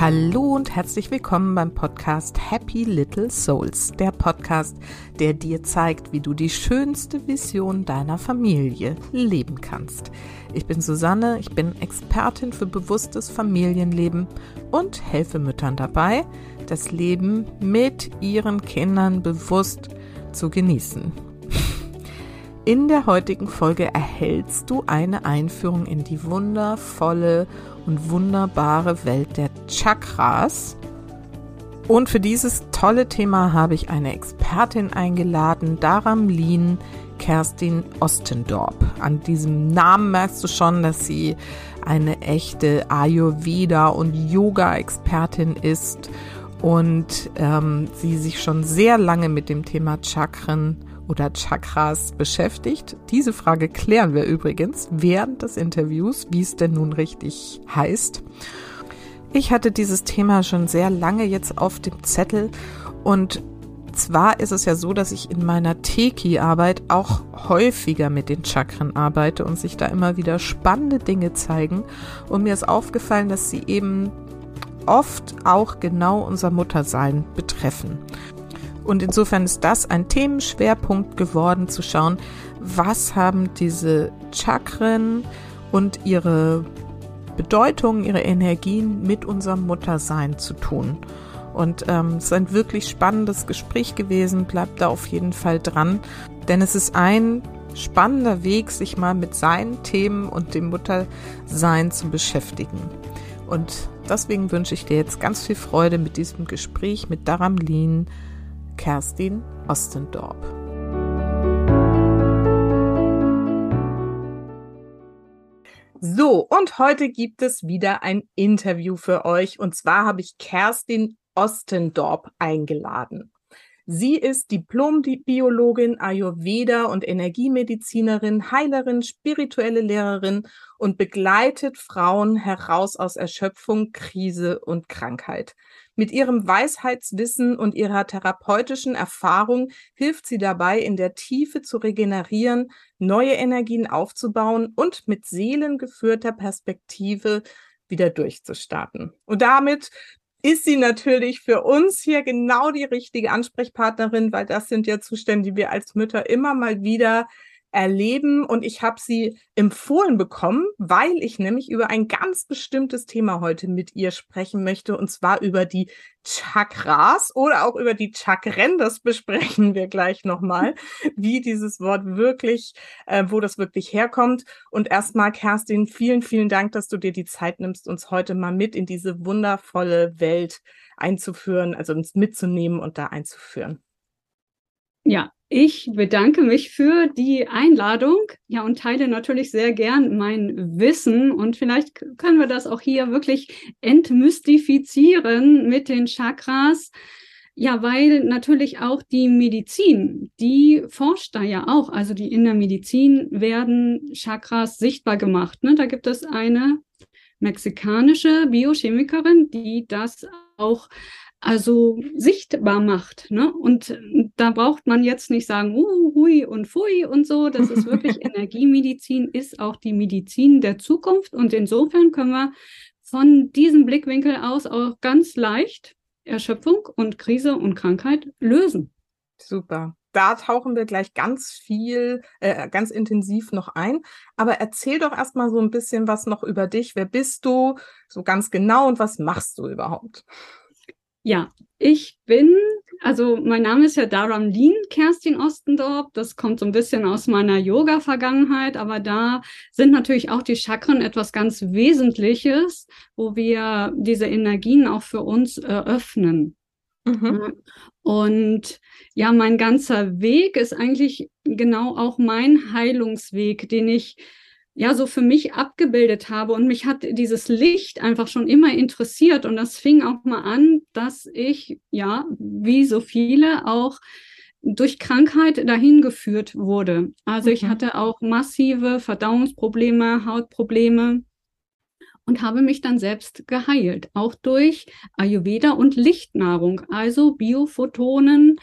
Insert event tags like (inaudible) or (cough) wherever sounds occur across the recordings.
Hallo und herzlich willkommen beim Podcast Happy Little Souls, der Podcast, der dir zeigt, wie du die schönste Vision deiner Familie leben kannst. Ich bin Susanne, ich bin Expertin für bewusstes Familienleben und helfe Müttern dabei, das Leben mit ihren Kindern bewusst zu genießen. In der heutigen Folge erhältst du eine Einführung in die wundervolle und wunderbare Welt der Chakras. Und für dieses tolle Thema habe ich eine Expertin eingeladen, Daramlin Kerstin Ostendorp. An diesem Namen merkst du schon, dass sie eine echte Ayurveda- und Yoga-Expertin ist und ähm, sie sich schon sehr lange mit dem Thema Chakren oder Chakras beschäftigt? Diese Frage klären wir übrigens während des Interviews, wie es denn nun richtig heißt. Ich hatte dieses Thema schon sehr lange jetzt auf dem Zettel und zwar ist es ja so, dass ich in meiner Teki-Arbeit auch häufiger mit den Chakren arbeite und sich da immer wieder spannende Dinge zeigen. Und mir ist aufgefallen, dass sie eben oft auch genau unser Muttersein betreffen. Und insofern ist das ein Themenschwerpunkt geworden, zu schauen, was haben diese Chakren und ihre Bedeutung, ihre Energien mit unserem Muttersein zu tun. Und ähm, es ist ein wirklich spannendes Gespräch gewesen. Bleibt da auf jeden Fall dran, denn es ist ein spannender Weg, sich mal mit seinen Themen und dem Muttersein zu beschäftigen. Und deswegen wünsche ich dir jetzt ganz viel Freude mit diesem Gespräch mit Daramlin Kerstin Ostendorp. So, und heute gibt es wieder ein Interview für euch. Und zwar habe ich Kerstin Ostendorp eingeladen. Sie ist Diplom-Biologin, Ayurveda und Energiemedizinerin, Heilerin, spirituelle Lehrerin und begleitet Frauen heraus aus Erschöpfung, Krise und Krankheit. Mit ihrem Weisheitswissen und ihrer therapeutischen Erfahrung hilft sie dabei, in der Tiefe zu regenerieren, neue Energien aufzubauen und mit seelengeführter Perspektive wieder durchzustarten. Und damit ist sie natürlich für uns hier genau die richtige Ansprechpartnerin, weil das sind ja Zustände, die wir als Mütter immer mal wieder erleben. Und ich habe sie empfohlen bekommen, weil ich nämlich über ein ganz bestimmtes Thema heute mit ihr sprechen möchte, und zwar über die Chakras oder auch über die Chakren. Das besprechen wir gleich nochmal, (laughs) wie dieses Wort wirklich, äh, wo das wirklich herkommt. Und erstmal, Kerstin, vielen, vielen Dank, dass du dir die Zeit nimmst, uns heute mal mit in diese wundervolle Welt einzuführen, also uns mitzunehmen und da einzuführen. Ja, ich bedanke mich für die Einladung. Ja, und teile natürlich sehr gern mein Wissen. Und vielleicht können wir das auch hier wirklich entmystifizieren mit den Chakras. Ja, weil natürlich auch die Medizin, die forscht da ja auch. Also die in der Medizin werden Chakras sichtbar gemacht. Ne? Da gibt es eine mexikanische Biochemikerin, die das auch also sichtbar macht. Ne? Und da braucht man jetzt nicht sagen, uh, hui und fui und so. Das ist wirklich (laughs) Energiemedizin, ist auch die Medizin der Zukunft. Und insofern können wir von diesem Blickwinkel aus auch ganz leicht Erschöpfung und Krise und Krankheit lösen. Super. Da tauchen wir gleich ganz viel, äh, ganz intensiv noch ein. Aber erzähl doch erstmal so ein bisschen was noch über dich. Wer bist du so ganz genau und was machst du überhaupt? Ja, ich bin, also mein Name ist ja Daram Lean, Kerstin Ostendorp. Das kommt so ein bisschen aus meiner Yoga-Vergangenheit, aber da sind natürlich auch die Chakren etwas ganz Wesentliches, wo wir diese Energien auch für uns eröffnen. Mhm. Und ja, mein ganzer Weg ist eigentlich genau auch mein Heilungsweg, den ich ja so für mich abgebildet habe. Und mich hat dieses Licht einfach schon immer interessiert. Und das fing auch mal an, dass ich, ja, wie so viele auch durch Krankheit dahin geführt wurde. Also ich mhm. hatte auch massive Verdauungsprobleme, Hautprobleme und habe mich dann selbst geheilt, auch durch Ayurveda und Lichtnahrung, also Biophotonen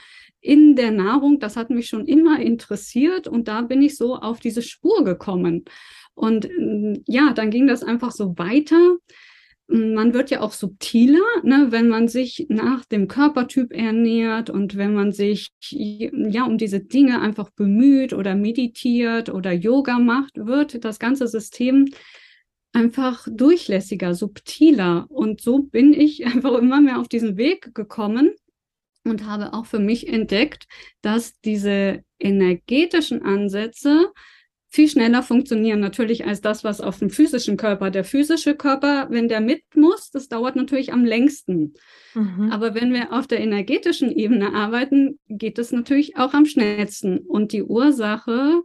in der Nahrung. Das hat mich schon immer interessiert und da bin ich so auf diese Spur gekommen. Und mm, ja, dann ging das einfach so weiter. man wird ja auch subtiler, ne, wenn man sich nach dem Körpertyp ernährt und wenn man sich ja um diese Dinge einfach bemüht oder meditiert oder Yoga macht, wird das ganze System einfach durchlässiger, subtiler. Und so bin ich (laughs) einfach immer mehr auf diesen Weg gekommen und habe auch für mich entdeckt, dass diese energetischen Ansätze viel schneller funktionieren natürlich als das, was auf dem physischen Körper. Der physische Körper, wenn der mit muss, das dauert natürlich am längsten. Mhm. Aber wenn wir auf der energetischen Ebene arbeiten, geht es natürlich auch am schnellsten. Und die Ursache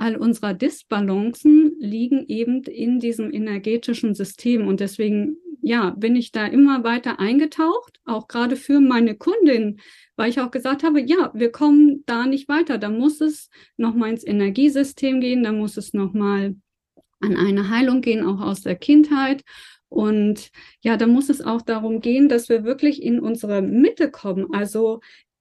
all unserer Disbalancen liegen eben in diesem energetischen System. Und deswegen, ja, bin ich da immer weiter eingetaucht, auch gerade für meine Kundin, weil ich auch gesagt habe, ja, wir kommen da nicht weiter. Da muss es nochmal ins Energiesystem gehen, da muss es nochmal an eine Heilung gehen, auch aus der Kindheit. Und ja, da muss es auch darum gehen, dass wir wirklich in unsere Mitte kommen, also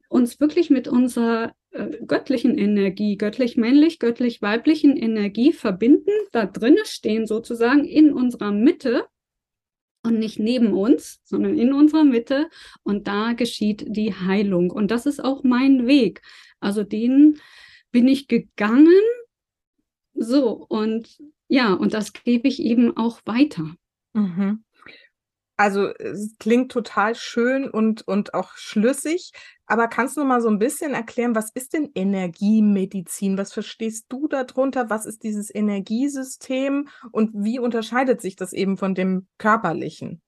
uns wirklich mit unserer göttlichen Energie, göttlich-männlich, göttlich-weiblichen Energie verbinden, da drinnen stehen sozusagen in unserer Mitte und nicht neben uns, sondern in unserer Mitte. Und da geschieht die Heilung. Und das ist auch mein Weg. Also den bin ich gegangen. So, und ja, und das gebe ich eben auch weiter. Mhm. Also es klingt total schön und, und auch schlüssig. Aber kannst du mal so ein bisschen erklären, was ist denn Energiemedizin? Was verstehst du darunter? Was ist dieses Energiesystem und wie unterscheidet sich das eben von dem körperlichen?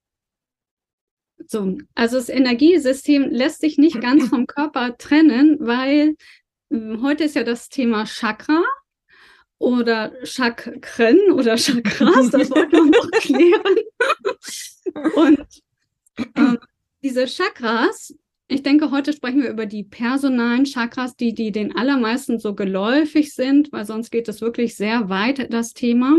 So, also das Energiesystem lässt sich nicht ganz vom Körper trennen, weil äh, heute ist ja das Thema Chakra oder Chakren oder Chakras, das wollte man noch (laughs) klären. Und (clears throat) ähm, diese Chakras ich denke, heute sprechen wir über die personalen Chakras, die, die den allermeisten so geläufig sind, weil sonst geht es wirklich sehr weit, das Thema.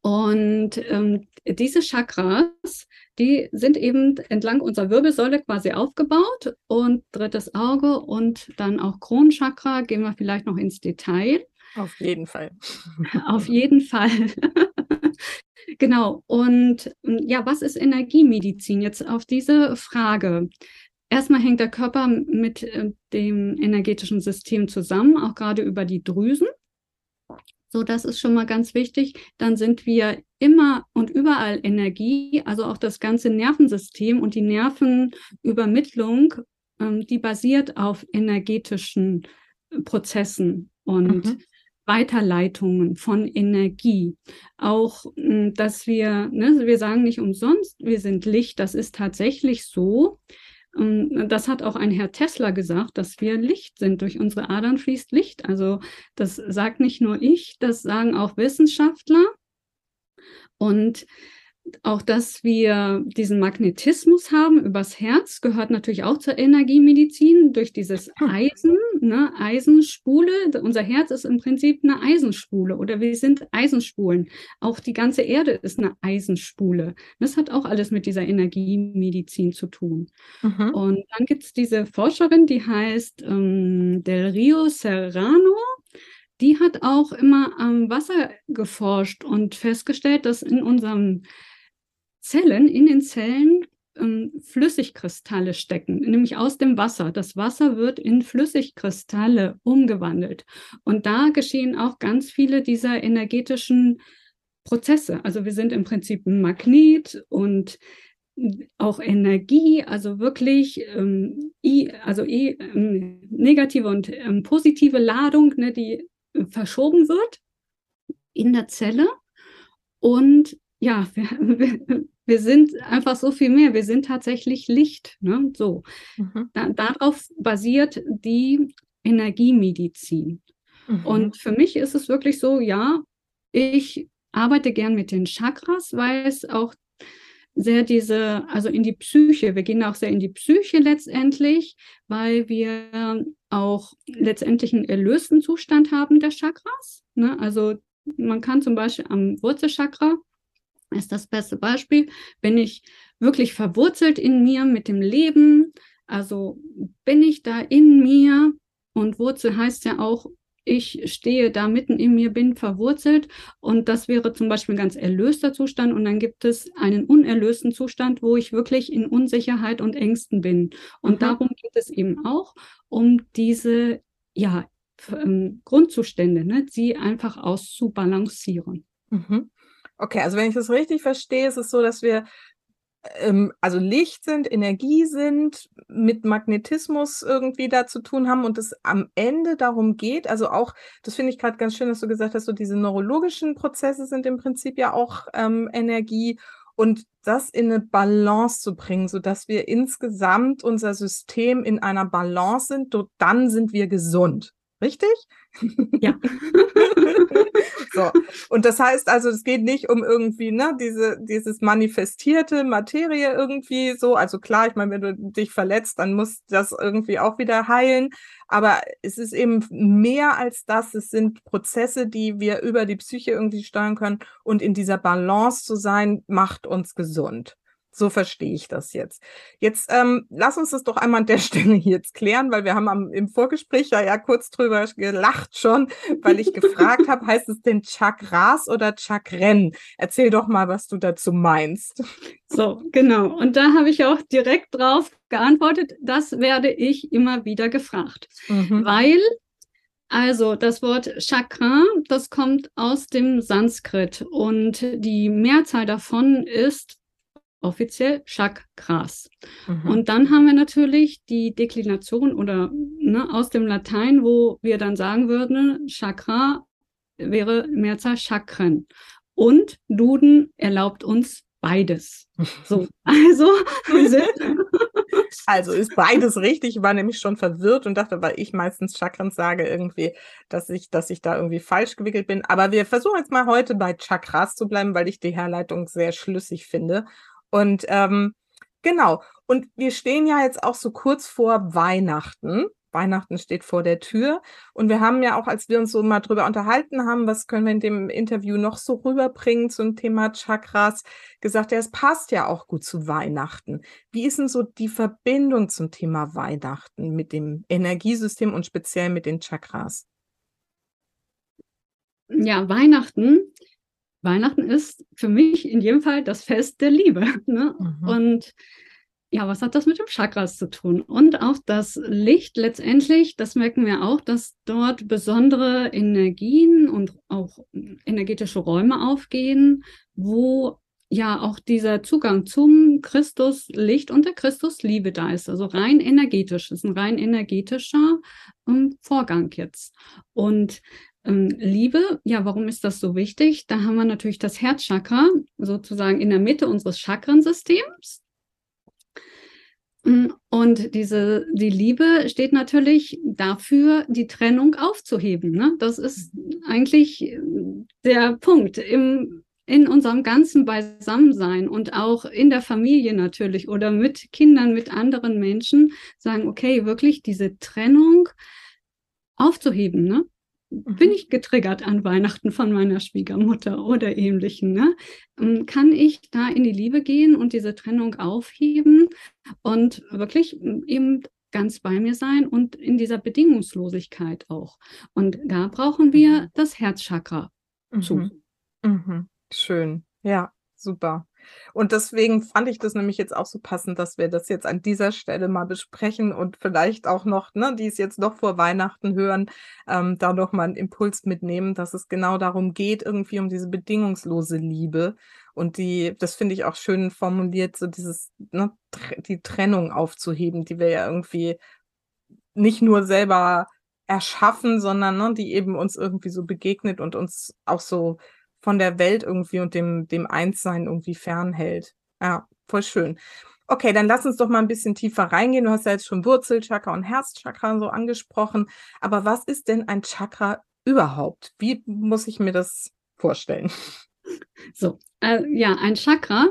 Und ähm, diese Chakras, die sind eben entlang unserer Wirbelsäule quasi aufgebaut und drittes Auge und dann auch Kronenchakra, gehen wir vielleicht noch ins Detail. Auf jeden Fall. Auf jeden Fall. (laughs) genau. Und ja, was ist Energiemedizin? Jetzt auf diese Frage. Erstmal hängt der Körper mit äh, dem energetischen System zusammen, auch gerade über die Drüsen. So, das ist schon mal ganz wichtig. Dann sind wir immer und überall Energie, also auch das ganze Nervensystem und die Nervenübermittlung, ähm, die basiert auf energetischen Prozessen und mhm. Weiterleitungen von Energie. Auch, hm, dass wir, ne, wir sagen nicht umsonst, wir sind Licht. Das ist tatsächlich so. Ähm, das hat auch ein Herr Tesla gesagt, dass wir Licht sind. Durch unsere Adern fließt Licht. Also das sagt nicht nur ich, das sagen auch Wissenschaftler. Und auch, dass wir diesen Magnetismus haben übers Herz, gehört natürlich auch zur Energiemedizin durch dieses. Eisen, ne, Eisenspule. Unser Herz ist im Prinzip eine Eisenspule oder wir sind Eisenspulen. Auch die ganze Erde ist eine Eisenspule. Das hat auch alles mit dieser Energiemedizin zu tun. Mhm. Und dann gibt es diese Forscherin, die heißt ähm, Del Rio Serrano die hat auch immer am Wasser geforscht und festgestellt, dass in unserem Zellen, in den Zellen ähm, Flüssigkristalle stecken, nämlich aus dem Wasser. Das Wasser wird in Flüssigkristalle umgewandelt. Und da geschehen auch ganz viele dieser energetischen Prozesse. Also wir sind im Prinzip ein Magnet und auch Energie, also wirklich ähm, i, also i, ähm, negative und ähm, positive Ladung, ne, die äh, verschoben wird in der Zelle. Und ja, (laughs) wir, wir, wir, sind einfach so viel mehr. Wir sind tatsächlich Licht. Ne? So. Mhm. Da, darauf basiert die Energiemedizin. Mhm. Und für mich ist es wirklich so, ja, ich arbeite gern mit den Chakras, weil es auch sehr diese, also in die Psyche, wir gehen auch sehr in die Psyche letztendlich, weil wir auch letztendlich einen erlösten Zustand haben der Chakras. Ne? Also man kann zum Beispiel am Wurzelchakra ist das beste Beispiel. Bin ich wirklich verwurzelt in mir mit dem Leben? Also bin ich da in mir? Und Wurzel heißt ja auch ich stehe da mitten in mir, bin verwurzelt und das wäre zum Beispiel ein ganz erlöster Zustand und dann gibt es einen unerlösten Zustand, wo ich wirklich in Unsicherheit und Ängsten bin. Und mhm. darum geht es eben auch um diese, ja, ähm, Grundzustände, ne, sie einfach auszubalancieren. Mhm. Okay, also wenn ich das richtig verstehe, ist es so, dass wir ähm, also Licht sind, Energie sind, mit Magnetismus irgendwie da zu tun haben und es am Ende darum geht, also auch, das finde ich gerade ganz schön, dass du gesagt hast, so diese neurologischen Prozesse sind im Prinzip ja auch ähm, Energie und das in eine Balance zu bringen, sodass wir insgesamt unser System in einer Balance sind, dann sind wir gesund. Richtig? Ja. (laughs) so. Und das heißt also, es geht nicht um irgendwie, ne, diese, dieses manifestierte Materie irgendwie so. Also klar, ich meine, wenn du dich verletzt, dann muss das irgendwie auch wieder heilen. Aber es ist eben mehr als das. Es sind Prozesse, die wir über die Psyche irgendwie steuern können. Und in dieser Balance zu sein, macht uns gesund. So verstehe ich das jetzt. Jetzt ähm, lass uns das doch einmal an der (laughs) Stelle jetzt klären, weil wir haben am, im Vorgespräch ja, ja kurz drüber gelacht schon, weil ich gefragt (laughs) habe, heißt es denn Chakras oder Chakren? Erzähl doch mal, was du dazu meinst. So, genau. Und da habe ich auch direkt drauf geantwortet, das werde ich immer wieder gefragt, mhm. weil also das Wort Chakra, das kommt aus dem Sanskrit und die Mehrzahl davon ist offiziell Chakras. Mhm. Und dann haben wir natürlich die Deklination oder ne, aus dem Latein, wo wir dann sagen würden, Chakra wäre Mehrzahl Chakren. Und Duden erlaubt uns beides. So, (laughs) also. (laughs) also ist beides richtig. Ich war nämlich schon verwirrt und dachte, weil ich meistens Chakren sage, irgendwie, dass ich, dass ich da irgendwie falsch gewickelt bin. Aber wir versuchen jetzt mal heute bei Chakras zu bleiben, weil ich die Herleitung sehr schlüssig finde. Und ähm, genau, und wir stehen ja jetzt auch so kurz vor Weihnachten. Weihnachten steht vor der Tür. Und wir haben ja auch, als wir uns so mal drüber unterhalten haben, was können wir in dem Interview noch so rüberbringen zum Thema Chakras, gesagt, ja, es passt ja auch gut zu Weihnachten. Wie ist denn so die Verbindung zum Thema Weihnachten mit dem Energiesystem und speziell mit den Chakras? Ja, Weihnachten Weihnachten ist für mich in jedem Fall das Fest der Liebe. (laughs) Ne? Mhm. Und ja, was hat das mit dem Chakras zu tun? Und auch das Licht letztendlich, das merken wir auch, dass dort besondere Energien und auch energetische Räume aufgehen, wo ja auch dieser Zugang zum Christuslicht und der Christusliebe da ist. Also rein energetisch, ist ein rein energetischer um, Vorgang jetzt. Und ähm, Liebe, ja, warum ist das so wichtig? Da haben wir natürlich das Herzchakra sozusagen in der Mitte unseres Chakrensystems. Mm, und diese, die Liebe steht natürlich dafür, die Trennung aufzuheben. Ne? Das ist eigentlich äh, der Punkt im, in unserem ganzen Beisammensein und auch in der Familie natürlich oder mit Kindern, mit anderen Menschen sagen, okay, wirklich diese Trennung aufzuheben. Ne? Bin mhm. ich getriggert an Weihnachten von meiner Schwiegermutter oder ähnlichen, ne? Ähm, kann ich da in die Liebe gehen und diese Trennung aufheben und wirklich ähm, eben ganz bei mir sein und in dieser Bedingungslosigkeit auch. Und da brauchen wir mhm. das Herzchakra mhm. zu. Mhm. Schön, ja, super. Und deswegen fand ich das nämlich jetzt auch so passend, dass wir das jetzt an dieser Stelle mal besprechen und vielleicht auch noch, ne, die es jetzt noch vor Weihnachten hören, ähm, da noch mal einen Impuls mitnehmen, dass es genau darum geht, irgendwie um diese bedingungslose Liebe. Und die, das finde ich auch schön formuliert, so dieses, ne, die Trennung aufzuheben, die wir ja irgendwie nicht nur selber erschaffen, sondern ne, die eben uns irgendwie so begegnet und uns auch so von der Welt irgendwie und dem, dem Einssein irgendwie fernhält. Ja, voll schön. Okay, dann lass uns doch mal ein bisschen tiefer reingehen. Du hast ja jetzt schon Wurzelchakra und Herzchakra so angesprochen. Aber was ist denn ein Chakra überhaupt? Wie muss ich mir das vorstellen? So, äh, ja, ein Chakra,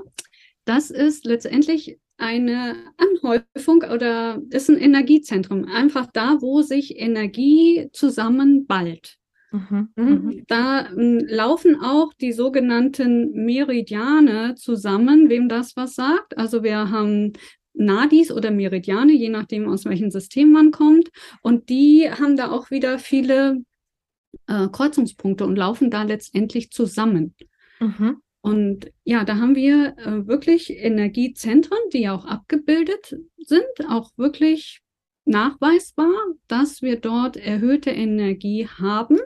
das ist letztendlich eine Anhäufung oder ist ein Energiezentrum. Einfach da, wo sich Energie zusammenballt. Mhm, mhm. Mhm. Da ähm, laufen auch die sogenannten Meridiane zusammen, wem das was sagt. Also wir haben Nadis oder Meridiane, je nachdem, aus welchem System man kommt. Und die haben da auch wieder viele äh, Kreuzungspunkte und laufen da letztendlich zusammen. Mhm. Und ja, da haben wir äh, wirklich Energiezentren, die auch abgebildet sind, auch wirklich nachweisbar, dass wir dort erhöhte Energie haben.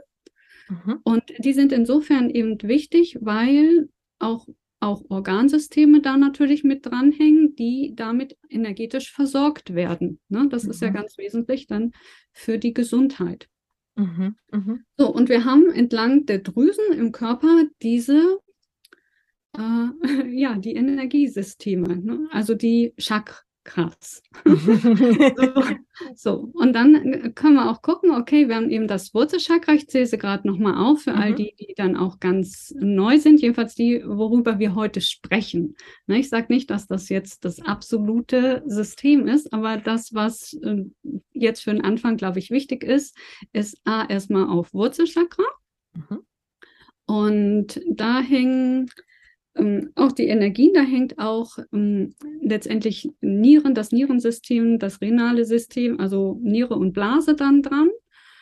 Mhm. Und die sind insofern eben wichtig, weil auch, auch Organsysteme da natürlich mit dranhängen, die damit energetisch versorgt werden. Ne? Das mhm. ist ja mhm. ganz wesentlich dann für die Gesundheit. Mhm. Mhm. So, und wir haben entlang der Drüsen im Körper diese äh, (laughs) ja, die Energiesysteme, ne? also die Chakren krass. (laughs) so, so, und dann äh, können wir auch gucken, okay, wir haben eben das Wurzelchakra, ich zähle sie gerade nochmal auf für mhm. all die, die dann auch ganz neu sind, jedenfalls die, worüber wir heute sprechen. Ne, ich sage nicht, dass das jetzt das absolute System ist, aber das, was äh, jetzt für den Anfang, glaube ich, wichtig ist, ist A, erstmal auf Wurzelchakra. Mhm. Und da hängen ähm, auch die Energien, da hängt auch ähm, letztendlich Nieren, das Nierensystem, das renale System, also Niere und Blase dann dran.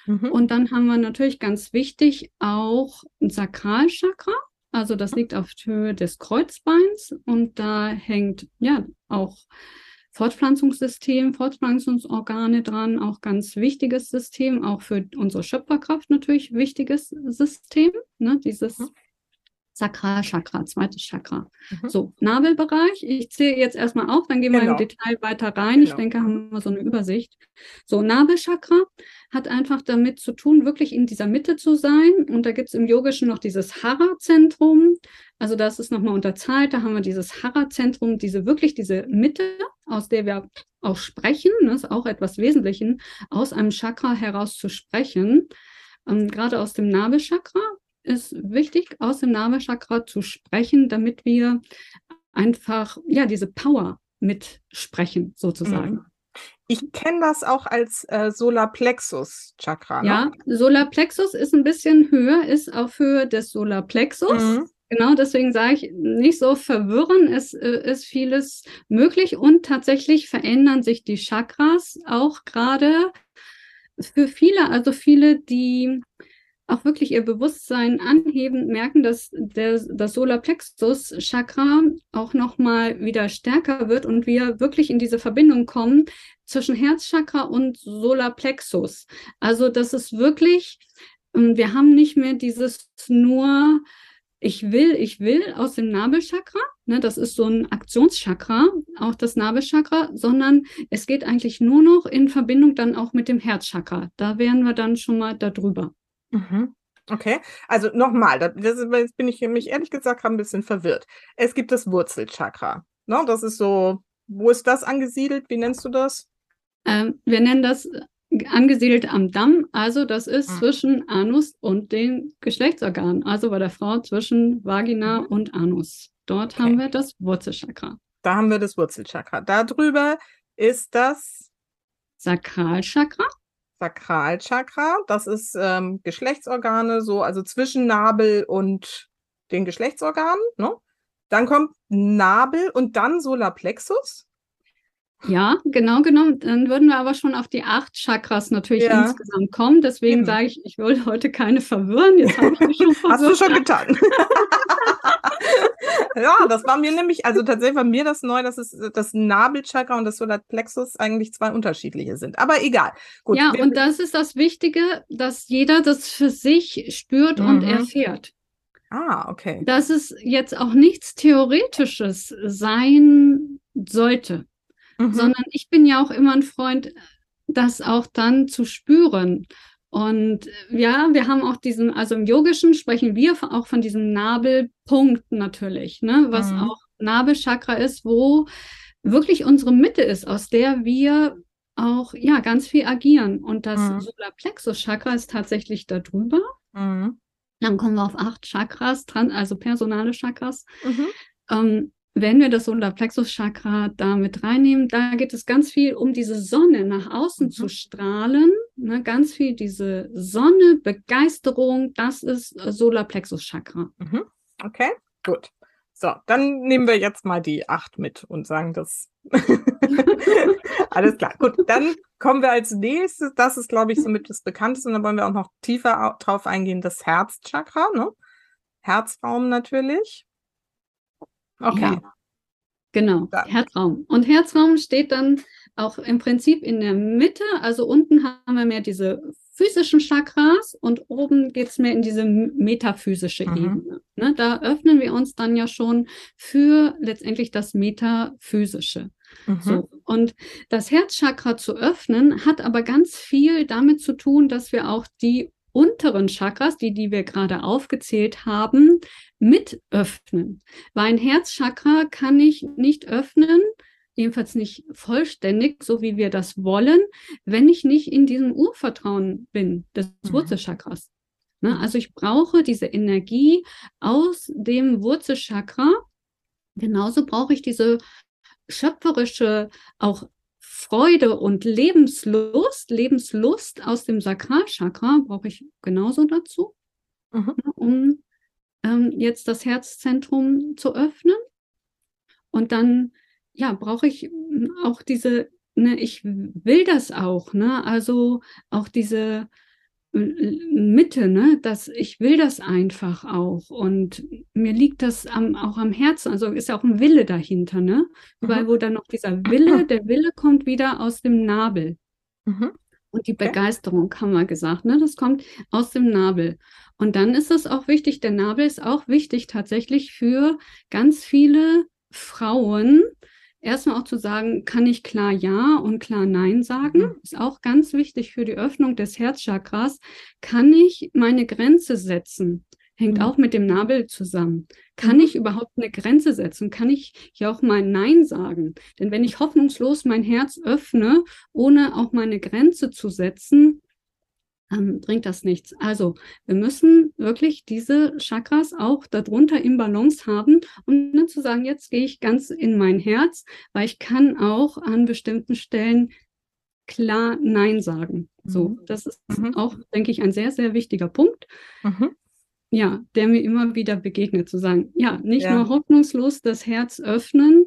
Mhm. Und dann haben wir natürlich ganz wichtig auch ein Sakralchakra. Also das liegt auf Höhe des Kreuzbeins und da hängt ja auch Fortpflanzungssystem, Fortpflanzungsorgane dran, auch ganz wichtiges System, auch für unsere Schöpferkraft natürlich wichtiges System, ne, dieses mhm. Sakralchakra, zweites Chakra. Mhm. So, Nabelbereich. Ich zähle jetzt erstmal auf, dann gehen genau. wir im genau. Detail weiter rein. Genau. Ich denke, haben wir so eine Übersicht. So, Nabelchakra hat einfach damit zu tun, wirklich in dieser Mitte zu sein. Und da gibt es im Yogischen noch dieses Hara-Zentrum. Also das ist nochmal unterzahlt. Da haben wir dieses Hara-Zentrum, diese wirklich diese Mitte, aus der wir auch sprechen. Das ist auch etwas Wesentliches, aus einem Chakra heraus zu sprechen. Ähm, gerade aus dem Nabelchakra ist wichtig, aus dem Nabelchakra zu sprechen, damit wir einfach ja diese Power mitsprechen, sozusagen. Mhm. Ich kenne das auch als äh, Solarplexus-Chakra. Ne? Ja, Solarplexus ist ein bisschen höher, ist auf Höhe des Solarplexus. Mhm. Genau, deswegen sage ich nicht so verwirren. Es äh, ist vieles möglich und tatsächlich verändern sich die Chakras auch gerade für viele, also viele, die auch wirklich ihr Bewusstsein anheben, merken, dass der, das Solarplexus-Chakra auch nochmal wieder stärker wird und wir wirklich in diese Verbindung kommen zwischen Herzchakra und Solarplexus. Also das ist wirklich, ähm, wir haben nicht mehr dieses nur ich will, ich will aus dem Nabelchakra, ne, das ist so ein Aktionschakra, auch das Nabelchakra, sondern es geht eigentlich nur noch in Verbindung dann auch mit dem Herzchakra. Da wären wir dann schon mal darüber. Mhm. Okay, also nochmal, das, jetzt bin ich mich ehrlich gesagt ein bisschen verwirrt. Es gibt das Wurzelchakra. Ne? Das ist so, wo ist das angesiedelt? Wie nennst du das? Ähm, wir nennen das äh, angesiedelt am Damm. Also das ist mhm. zwischen Anus und den Geschlechtsorganen. Also bei der Frau zwischen Vagina mhm. und Anus. Dort okay. haben wir das Wurzelchakra. Da haben wir das Wurzelchakra. Darüber ist das Sakralchakra. Sakralchakra. Das ist ähm, Geschlechtsorgane, so, also zwischen Nabel und den Geschlechtsorganen. Ne? Dann kommt Nabel und dann Solarplexus. Ja, genau genommen. Dann würden wir aber schon auf die acht Chakras natürlich ja. insgesamt kommen. Deswegen sage ich, ich will heute keine verwirren. Jetzt habe ich (laughs) mich schon verwirrt. Hast du schon getan. (laughs) (laughs) ja, das war mir nämlich, also tatsächlich war mir das neu, dass es das Nabelchakra und das Solarplexus eigentlich zwei unterschiedliche sind. Aber egal. Gut, ja, und das ist das Wichtige, dass jeder das für sich spürt mhm. und erfährt. Ah, okay. Dass es jetzt auch nichts Theoretisches sein sollte. Mhm. sondern ich bin ja auch immer ein Freund, das auch dann zu spüren. Und ja, wir haben auch diesen, also im Yogischen sprechen wir auch von diesem Nabelpunkt natürlich, ne, was mhm. auch Nabelchakra ist, wo wirklich unsere Mitte ist, aus der wir auch ja ganz viel agieren. Und das mhm. Solarplexus-Chakra ist tatsächlich darüber. Mhm. Dann kommen wir auf acht Chakras, also personale Chakras. Mhm. Ähm, wenn wir das Solarplexus-Chakra da mit reinnehmen, da geht es ganz viel um diese Sonne nach außen mhm. zu strahlen. Ne, ganz viel diese Sonne, Begeisterung, das ist Solarplexus-Chakra. Mhm. Okay, gut. So, dann nehmen wir jetzt mal die acht mit und sagen das. (laughs) Alles klar. Gut, dann kommen wir als nächstes, das ist, glaube ich, somit das Bekannteste, und dann wollen wir auch noch tiefer drauf eingehen, das Herzchakra, ne? Herzraum natürlich. Okay. Ja, genau, dann. Herzraum. Und Herzraum steht dann auch im Prinzip in der Mitte. Also unten haben wir mehr diese physischen Chakras und oben geht es mehr in diese metaphysische mhm. Ebene. Ne, da öffnen wir uns dann ja schon für letztendlich das Metaphysische. Mhm. So. Und das Herzchakra zu öffnen, hat aber ganz viel damit zu tun, dass wir auch die unteren Chakras, die, die wir gerade aufgezählt haben, mit öffnen. Weil ein Herzchakra kann ich nicht öffnen, jedenfalls nicht vollständig, so wie wir das wollen, wenn ich nicht in diesem Urvertrauen bin, des mhm. Wurzelchakras. Ne? Also ich brauche diese Energie aus dem Wurzelchakra. Genauso brauche ich diese schöpferische auch Freude und Lebenslust, Lebenslust aus dem Sakralchakra brauche ich genauso dazu, mhm. Ne, um ähm, jetzt das Herzzentrum zu öffnen. Und dann ja, brauche ich hm, auch diese, ne, ich will das auch, ne? Also auch diese Mitte, ne, dass ich will das einfach auch. Und mir liegt das am, auch am Herzen, also ist ja auch ein Wille dahinter, ne, weil mhm. wo dann noch dieser Wille, (clears throat) der Wille kommt wieder aus dem Nabel. Mhm. und die Begeisterung, haben wir gesagt, ne, das kommt aus dem Nabel. Und dann ist es auch wichtig, der Nabel ist auch wichtig tatsächlich für ganz viele Frauen, erstmal auch zu sagen, kann ich klar Ja und klar Nein sagen? Mhm. Ist auch ganz wichtig für die Öffnung des Herzchakras. Kann ich meine Grenze setzen? Hängt mhm. auch mit dem Nabel zusammen. Kann mhm. ich überhaupt eine Grenze setzen? Kann ich hier auch mal Nein sagen? Denn wenn ich hoffnungslos mein Herz öffne, ohne auch meine Grenze zu setzen, ähm, bringt das nichts. Also wir müssen wirklich diese Chakras auch darunter im Balance haben, um dann zu sagen, jetzt gehe ich ganz in mein Herz, weil ich kann auch an bestimmten Stellen klar Nein sagen. So, mhm. das ist mhm. auch, denke ich, ein sehr, sehr wichtiger Punkt. Mhm. Ja, der mir immer wieder begegnet, zu sagen, ja, nicht ja. nur hoffnungslos das Herz öffnen,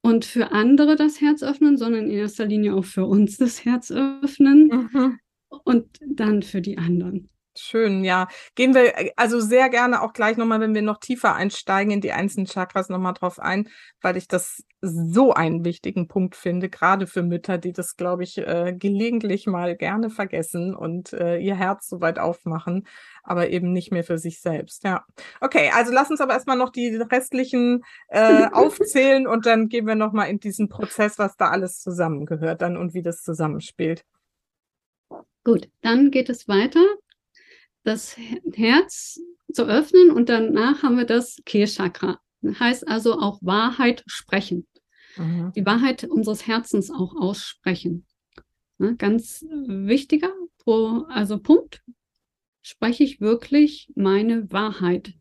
und für andere das Herz öffnen, sondern in erster Linie auch für uns das Herz öffnen. Mhm und dann für die anderen. Schön, ja. Gehen wir äh, also sehr gerne auch gleich nochmal, wenn wir noch tiefer einsteigen in die einzelnen Chakras, nochmal drauf ein, weil ich das so einen wichtigen Punkt finde, gerade für Mütter, die das, glaube ich, äh, gelegentlich mal gerne vergessen und äh, ihr Herz so weit aufmachen, aber eben nicht mehr für sich selbst. Ja. Okay, also lass uns aber erstmal noch die restlichen äh, (laughs) aufzählen und dann gehen wir nochmal in diesen Prozess, was da alles zusammengehört dann und wie das zusammenspielt. Gut, dann geht es weiter, das Herz zu öffnen und danach haben wir das Kehlchakra. Heißt also auch Wahrheit sprechen. Mhm. Die Wahrheit unseres Herzens auch aussprechen. Ne, ganz wichtiger pro, also Punkt. Spreche ich wirklich meine Wahrheit?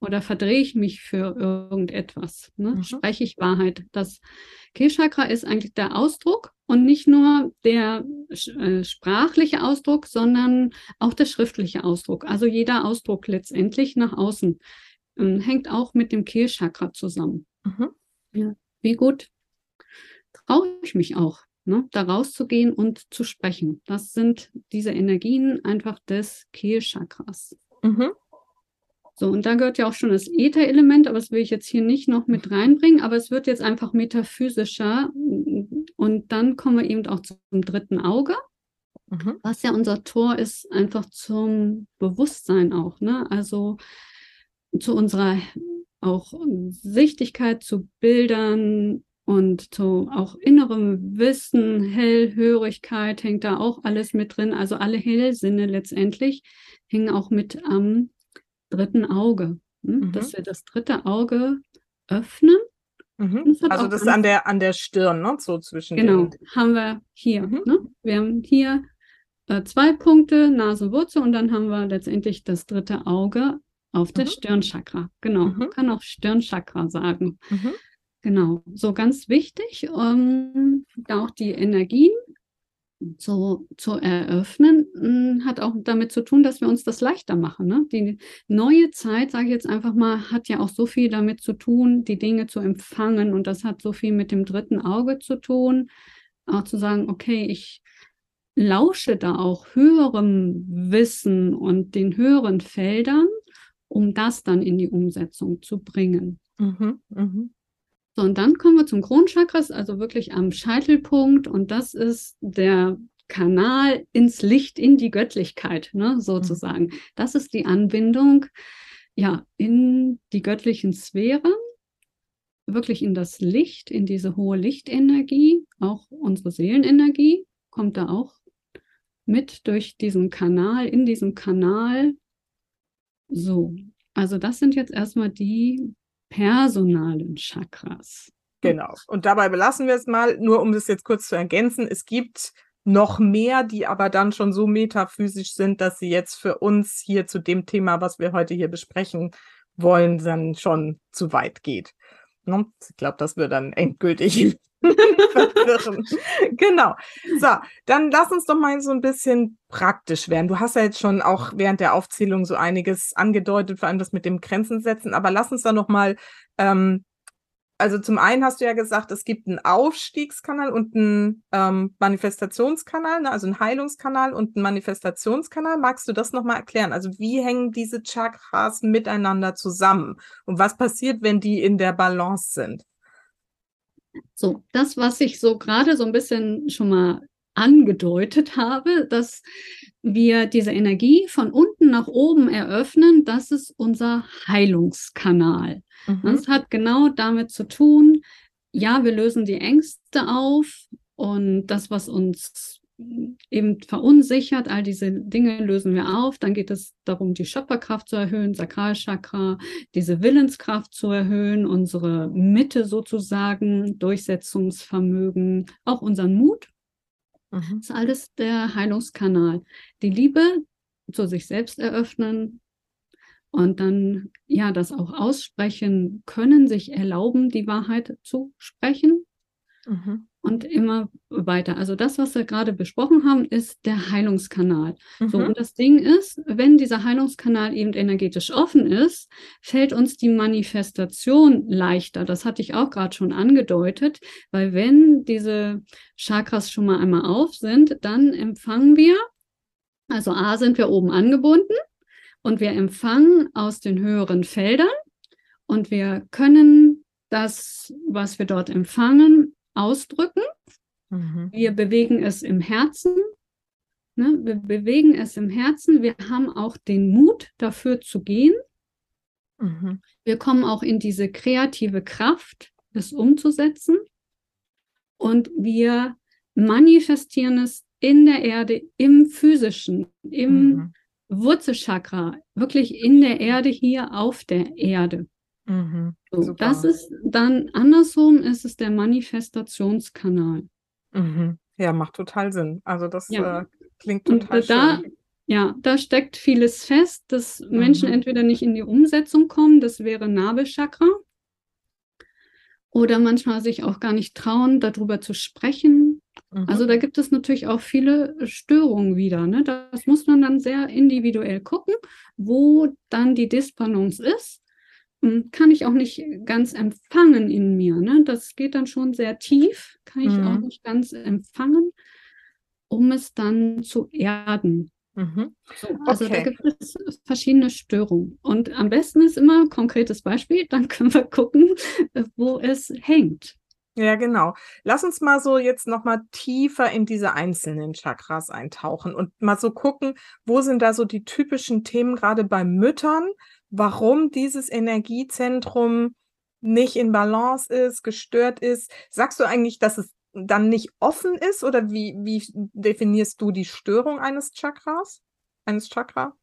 Oder verdrehe ich mich für irgendetwas? Ne? Mhm. Spreche ich Wahrheit? Das Kehlchakra ist eigentlich der Ausdruck und nicht nur der äh, sprachliche Ausdruck, sondern auch der schriftliche Ausdruck. Also jeder Ausdruck letztendlich nach außen äh, hängt auch mit dem Kehlchakra zusammen. Mhm. Ja. Wie gut traue ich mich auch, ne, da rauszugehen und zu sprechen. Das sind diese Energien einfach des Kehlchakras. Mhm. So, und da gehört ja auch schon das Äther-Element, aber das will ich jetzt hier nicht noch mit reinbringen, aber es wird jetzt einfach metaphysischer. Und dann kommen wir eben auch zum dritten Auge, mhm. was ja unser Tor ist, einfach zum Bewusstsein auch, ne? Also zu unserer auch Sichtigkeit zu Bildern und zu auch innerem Wissen, Hellhörigkeit hängt da auch alles mit drin. Also alle Hellsinne letztendlich hängen auch mit am dritten Auge, hm? mhm. dass wir das dritte Auge öffnen. Mhm. Das also das ist an der, an der Stirn, ne? so zwischen Genau, den... haben wir hier. Mhm. Ne? Wir haben hier äh, zwei Punkte, Nasenwurzel und dann haben wir letztendlich das dritte Auge auf der mhm. Stirnchakra. Genau, man mhm. kann auch Stirnchakra sagen. Mhm. Genau, so ganz wichtig, ähm, auch die Energien zu, zu eröffnen, hm, hat auch damit zu tun, dass wir uns das leichter machen. Ne? Die neue Zeit, sage ich jetzt einfach mal, hat ja auch so viel damit zu tun, die Dinge zu empfangen. Und das hat so viel mit dem dritten Auge zu tun. Auch zu sagen, okay, ich lausche da auch höherem Wissen und den höheren Feldern, um das dann in die Umsetzung zu bringen. Mhm, mh. So, und dann kommen wir zum Kronchakras, also wirklich am Scheitelpunkt. Und das ist der Kanal ins Licht, in die Göttlichkeit, ne, sozusagen. Mhm. Das ist die Anbindung ja, in die göttlichen Sphären, wirklich in das Licht, in diese hohe Lichtenergie, auch unsere Seelenenergie kommt da auch mit durch diesen Kanal, in diesem Kanal. So, also das sind jetzt erstmal die personalen Chakras. Genau. Und dabei belassen wir es mal, nur um das jetzt kurz zu ergänzen. Es gibt noch mehr, die aber dann schon so metaphysisch sind, dass sie jetzt für uns hier zu dem Thema, was wir heute hier besprechen wollen, dann schon zu weit geht. Ne? Ich glaube, das wird dann endgültig verwirren. (laughs) genau. So, dann lass uns doch mal so ein bisschen praktisch werden. Du hast ja jetzt schon auch während der Aufzählung so einiges angedeutet, vor allem das mit dem Grenzen setzen, aber lass uns da noch mal ähm, also zum einen hast du ja gesagt, es gibt einen Aufstiegskanal und einen ähm, Manifestationskanal, ne? also einen Heilungskanal und einen Manifestationskanal. Magst du das nochmal erklären? Also wie hängen diese Chakras miteinander zusammen und was passiert, wenn die in der Balance sind? So, das, was ich so gerade so ein bisschen schon mal angedeutet habe, dass wir diese Energie von unten nach oben eröffnen, das ist unser Heilungskanal. Mhm. Das hat genau damit zu tun, ja, wir lösen die Ängste auf und das, was uns eben verunsichert, all diese Dinge lösen wir auf. Dann geht es darum, die Schöpferkraft zu erhöhen, Sakralchakra, diese Willenskraft zu erhöhen, unsere Mitte sozusagen, Durchsetzungsvermögen, auch unseren Mut. Mhm. Das ist alles der Heilungskanal. Die Liebe zu sich selbst eröffnen, und dann ja das auch aussprechen können, sich erlauben, die Wahrheit zu sprechen mhm. Und immer weiter. Also das, was wir gerade besprochen haben, ist der Heilungskanal. Mhm. So und das Ding ist, wenn dieser Heilungskanal eben energetisch offen ist, fällt uns die Manifestation leichter. Das hatte ich auch gerade schon angedeutet, weil wenn diese Chakras schon mal einmal auf sind, dann empfangen wir also A sind wir oben angebunden und wir empfangen aus den höheren Feldern und wir können das, was wir dort empfangen, ausdrücken. Mhm. Wir bewegen es im Herzen. Ne? Wir bewegen es im Herzen. Wir haben auch den Mut dafür zu gehen. Mhm. Wir kommen auch in diese kreative Kraft, es umzusetzen. Und wir manifestieren es in der Erde, im physischen, im mhm. Wurzelchakra, wirklich in der Erde, hier auf der Erde. Mhm, so, das ist dann andersrum, ist es der Manifestationskanal. Mhm. Ja, macht total Sinn. Also das ja. äh, klingt total Und da, schön. Ja, da steckt vieles fest, dass mhm. Menschen entweder nicht in die Umsetzung kommen, das wäre Nabelchakra, oder manchmal sich auch gar nicht trauen, darüber zu sprechen. Mhm. Also da gibt es natürlich auch viele Störungen wieder. Ne? Das muss man dann sehr individuell gucken, wo dann die Disbalance ist. Hm, kann ich auch nicht ganz empfangen in mir. Ne? Das geht dann schon sehr tief, kann ich mhm. auch nicht ganz empfangen, um es dann zu erden. Mhm. So, also okay. da gibt es verschiedene Störungen. Und am besten ist immer ein konkretes Beispiel, (laughs) dann können wir gucken, wo es hängt. Ja, genau. Lass uns mal so jetzt nochmal tiefer in diese einzelnen Chakras eintauchen und mal so gucken, wo sind da so die typischen Themen gerade bei Müttern, warum dieses Energiezentrum nicht in Balance ist, gestört ist. Sagst du eigentlich, dass es dann nicht offen ist oder wie, wie definierst du die Störung eines Chakras? Eines Chakra?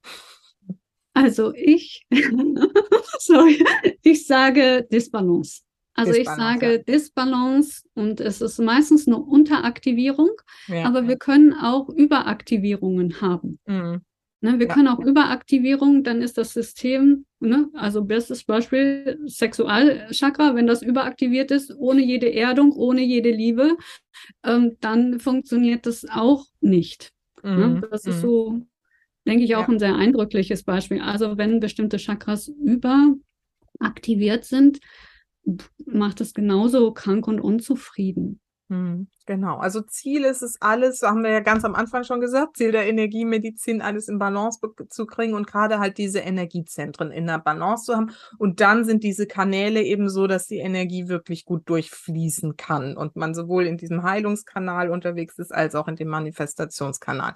Also ich, (laughs) sorry, ich sage Disbalance. Also Disbalance, ich sage. Disbalance und es ist meistens eine Unteraktivierung, ja, aber ja. wir können auch Überaktivierungen haben. Mhm. Ne, wir Ja. können auch Überaktivierung, dann ist das System, ne, also bestes Beispiel Sexualchakra, wenn das überaktiviert ist, ohne jede Erdung, ohne jede Liebe, ähm, dann funktioniert das auch nicht. Ne? Mhm. Das ist Mhm. so, denke ich, auch ein sehr eindrückliches Beispiel. Also wenn bestimmte Chakras überaktiviert sind, macht es genauso krank und unzufrieden. Hm, Genau, also Ziel ist es alles, haben wir ja ganz am Anfang schon gesagt, Ziel der Energiemedizin, alles in Balance zu kriegen und gerade halt diese Energiezentren in der Balance zu haben. Und dann sind diese Kanäle eben so, dass die Energie wirklich gut durchfließen kann und man sowohl in diesem Heilungskanal unterwegs ist, als auch in dem Manifestationskanal.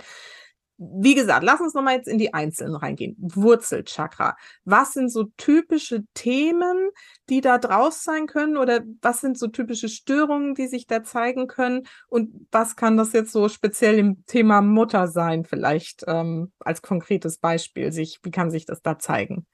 Wie gesagt, lass uns nochmal jetzt in die Einzelnen reingehen. Wurzelchakra. Was sind so typische Themen, die da drauf sein können? Oder was sind so typische Störungen, die sich da zeigen können? Und was kann das jetzt so speziell im Thema Mutter sein, vielleicht ähm, als konkretes Beispiel? Sich, wie kann sich das da zeigen?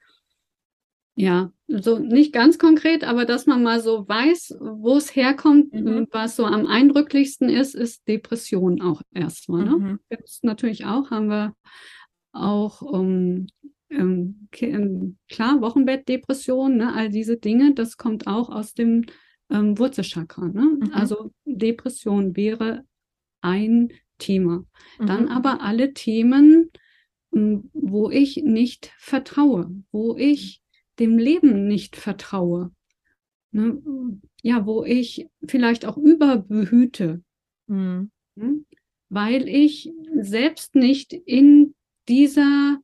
Ja, so nicht ganz konkret, aber dass man mal so weiß, wo es herkommt, Mhm. was so am eindrücklichsten ist, ist Depression auch erstmal. Ne? Mhm. Gibt's natürlich auch, haben wir auch ähm, ähm, ähm, klar, Wochenbettdepression, ne? all diese Dinge, das kommt auch aus dem ähm, Wurzelchakra. Ne? Mhm. Also Depression wäre ein Thema. Dann Mhm. aber alle Themen, m, wo ich nicht vertraue, wo ich dem Leben nicht vertraue. Ne? Ja, wo ich vielleicht auch überbehüte, Mhm. hm? weil ich selbst nicht in dieser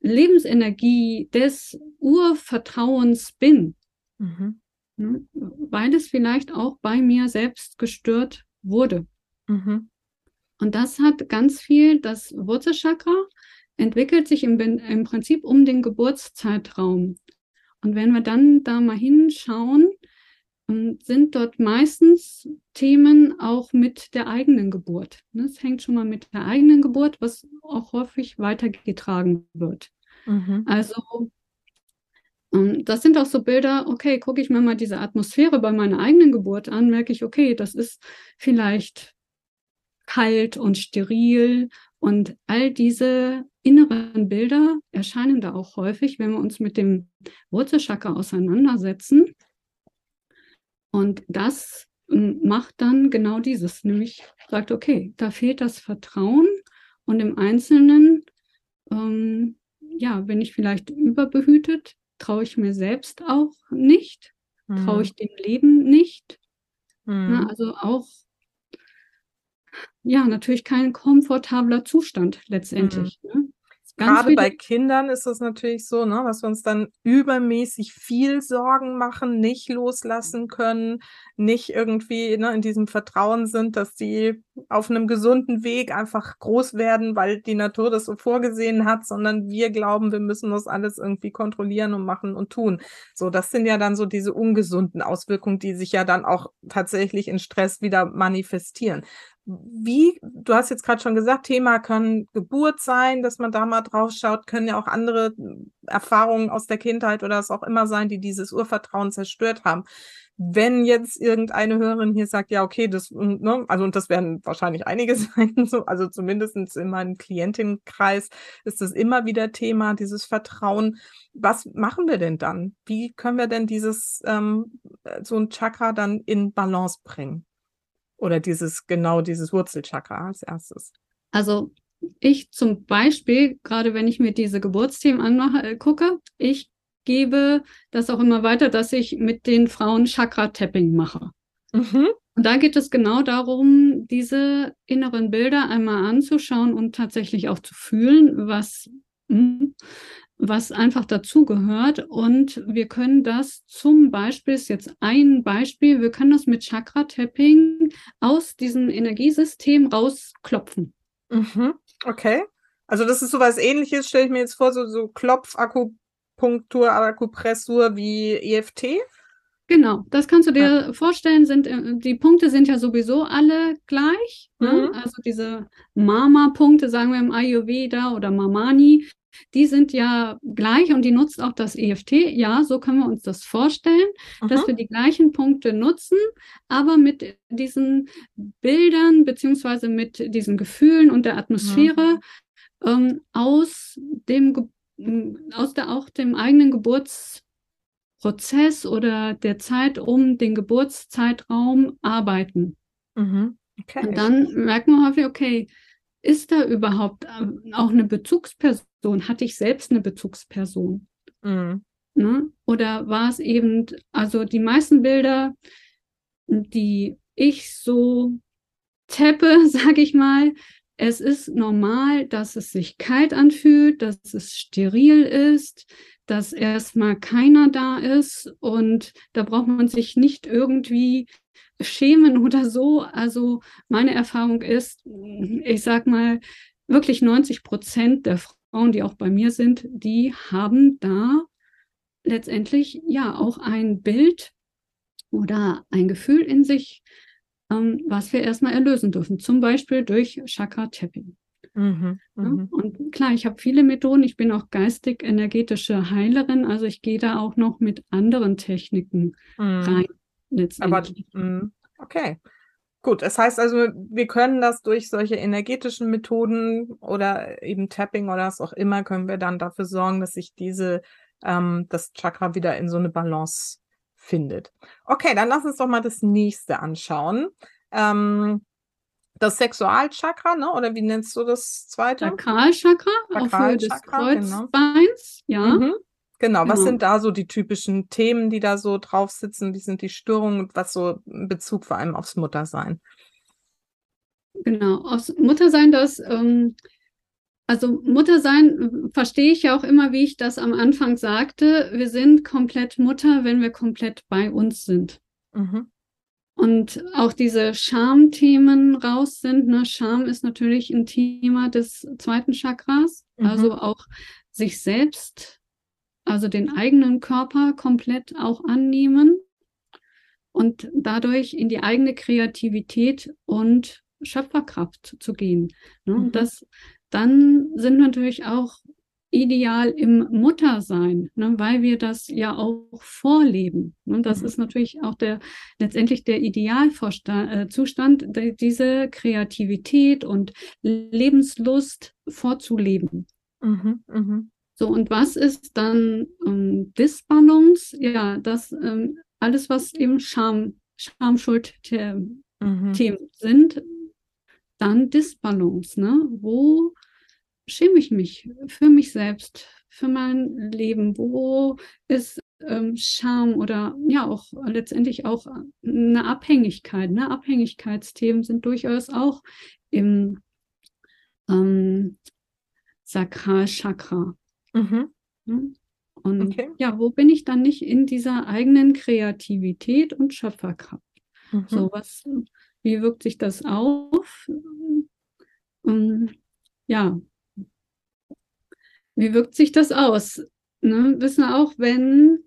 Lebensenergie des Urvertrauens bin, Mhm. ne? weil es vielleicht auch bei mir selbst gestört wurde. Mhm. Und das hat ganz viel, das Wurzelchakra entwickelt sich im, im Prinzip um den Geburtszeitraum. Und wenn wir dann da mal hinschauen, ähm, sind dort meistens Themen auch mit der eigenen Geburt. Ne, Es hängt schon mal mit der eigenen Geburt, was auch häufig weitergetragen wird. Mhm. Also ähm, das sind auch so Bilder, okay, gucke ich mir mal diese Atmosphäre bei meiner eigenen Geburt an, merke ich, okay, das ist vielleicht kalt und steril und all diese inneren Bilder erscheinen da auch häufig, wenn wir uns mit dem Wurzelchakra auseinandersetzen. Und das ähm, macht dann genau dieses, nämlich sagt, okay, da fehlt das Vertrauen und im Einzelnen, ähm, ja, bin ich vielleicht überbehütet, traue ich mir selbst auch nicht, traue ich dem Leben nicht. Mhm. Ne? Also auch, ja, natürlich kein komfortabler Zustand letztendlich. Ne? Gerade bei Kindern ist es natürlich so, ne, dass wir uns dann übermäßig viel Sorgen machen, nicht loslassen können, nicht irgendwie ne, in diesem Vertrauen sind, dass die auf einem gesunden Weg einfach groß werden, weil die Natur das so vorgesehen hat, sondern wir glauben, wir müssen das alles irgendwie kontrollieren und machen und tun. So, das sind ja dann so diese ungesunden Auswirkungen, die sich ja dann auch tatsächlich in Stress wieder manifestieren. Wie, du hast jetzt gerade schon gesagt, Thema kann Geburt sein, dass man da mal drauf schaut, können ja auch andere Erfahrungen aus der Kindheit oder was auch immer sein, die dieses Urvertrauen zerstört haben. Wenn jetzt irgendeine Hörerin hier sagt, ja, okay, das, ne, also und das werden wahrscheinlich einige (laughs) sein, so, also zumindestens in meinem Klientinnenkreis ist das immer wieder Thema, dieses Vertrauen. Was machen wir denn dann? Wie können wir denn dieses, ähm, so ein Chakra dann in Balance bringen? Oder dieses, genau dieses Wurzelchakra als erstes. Also ich zum Beispiel, gerade wenn ich mir diese Geburtsthemen anmache, äh, gucke, ich gebe das auch immer weiter, dass ich mit den Frauen Chakra-Tapping mache. Mhm. Und da geht es genau darum, diese inneren Bilder einmal anzuschauen und tatsächlich auch zu fühlen, was, hm, was einfach dazugehört. Und wir können das zum Beispiel, ist jetzt ein Beispiel, wir können das mit Chakra-Tapping aus diesem Energiesystem rausklopfen. Mhm. Okay. Also das ist sowas ähnliches, stelle ich mir jetzt vor, so, so Klopfakupunktur, Akupressur wie EFT. Genau, das kannst du dir vorstellen, sind, äh, die Punkte sind ja sowieso alle gleich. Ne? Mhm. Also diese Mama-Punkte, sagen wir im Ayurveda oder Mamani, die sind ja gleich und die nutzt auch das EFT. Ja, so können wir uns das vorstellen, dass Mhm. wir die gleichen Punkte nutzen, aber mit diesen Bildern beziehungsweise mit diesen Gefühlen und der Atmosphäre ähm, aus dem aus der, auch dem eigenen Geburtsprozess oder der Zeit um den Geburtszeitraum arbeiten. Mhm. Okay. Und dann merken wir häufig, okay, ist da überhaupt ähm, auch eine Bezugsperson? Hatte ich selbst eine Bezugsperson? Mhm. Ne? Oder war es eben, also die meisten Bilder, die ich so tappe, (laughs) sage ich mal, es ist normal, dass es sich kalt anfühlt, dass es steril ist, dass erstmal keiner da ist und da braucht man sich nicht irgendwie schämen oder so. Also meine Erfahrung ist, ich sag mal, wirklich 90 Prozent der Frauen, die auch bei mir sind, die haben da letztendlich ja auch ein Bild oder ein Gefühl in sich, ähm, was wir erstmal erlösen dürfen, zum Beispiel durch Chakra-Tapping. Mhm, ja, mhm. und klar, ich habe viele Methoden. Ich bin auch geistig-energetische Heilerin, also ich gehe da auch noch mit anderen Techniken mhm. rein. Aber, mhm, okay. Gut, das heißt also, wir können das durch solche energetischen Methoden oder eben Tapping oder was auch immer, können wir dann dafür sorgen, dass sich diese, ähm, das Chakra wieder in so eine Balance findet. Okay, dann lass uns doch mal das nächste anschauen. Ähm, das Sexualchakra, ne? oder wie nennst du das zweite? Sakralchakra, auf Höhe des Kreuzbeins, genau. ja. Mhm. Genau, was genau. sind da so die typischen Themen, die da so drauf sitzen? Wie sind die Störungen und was so in Bezug vor allem aufs Muttersein? Genau, aufs Muttersein, das ähm, also Muttersein äh, verstehe ich ja auch immer, wie ich das am Anfang sagte. Wir sind komplett Mutter, wenn wir komplett bei uns sind. Mhm. Und auch diese Schamthemen raus sind. Ne? Scham ist natürlich ein Thema des zweiten Chakras. Mhm. Also auch sich selbst, also den eigenen Körper komplett auch annehmen und dadurch in die eigene Kreativität und Schöpferkraft zu gehen. Ne? Mhm. Das dann sind natürlich auch ideal im Muttersein, ne, weil wir das ja auch vorleben. Ne, das mhm. ist natürlich auch der letztendlich der Idealzustand, äh, diese Kreativität und Lebenslust vorzuleben. Mhm, mh. So, und was ist dann ähm, Disbalance? Ja, das ähm, alles, was eben Scham, Schamschuld-Themen mhm. sind, dann Disbalance, ne? Wo schäme ich mich für mich selbst, für mein Leben? Wo ist ähm, Scham oder ja auch letztendlich auch eine Abhängigkeit? Ne? Abhängigkeitsthemen sind durchaus auch im ähm, Sakralchakra. Mhm. Und okay. ja, wo bin ich dann nicht in dieser eigenen Kreativität und Schöpferkraft? Mhm. So was wie wirkt sich das auf? Ähm, ja, wie wirkt sich das aus? Ne? Wissen wir auch, wenn,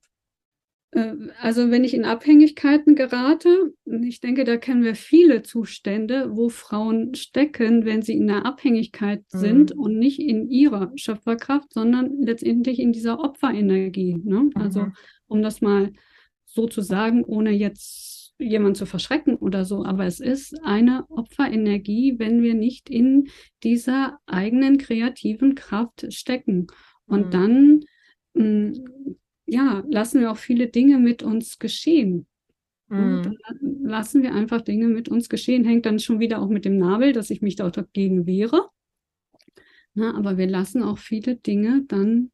also wenn ich in Abhängigkeiten gerate, ich denke, da kennen wir viele Zustände, wo Frauen stecken, wenn sie in der Abhängigkeit mhm. sind und nicht in ihrer Schöpferkraft, sondern letztendlich in dieser Opferenergie. Ne? Also, mhm. um das mal so zu sagen, ohne jetzt jemand zu verschrecken oder so, aber es ist eine Opferenergie, wenn wir nicht in dieser eigenen kreativen Kraft stecken. Und mhm. dann, mm, ja, lassen wir auch viele Dinge mit uns geschehen. Mhm. lassen wir einfach Dinge mit uns geschehen. Hängt dann schon wieder auch mit dem Nabel, dass ich mich dagegen wehre. Na, aber wir lassen auch viele Dinge dann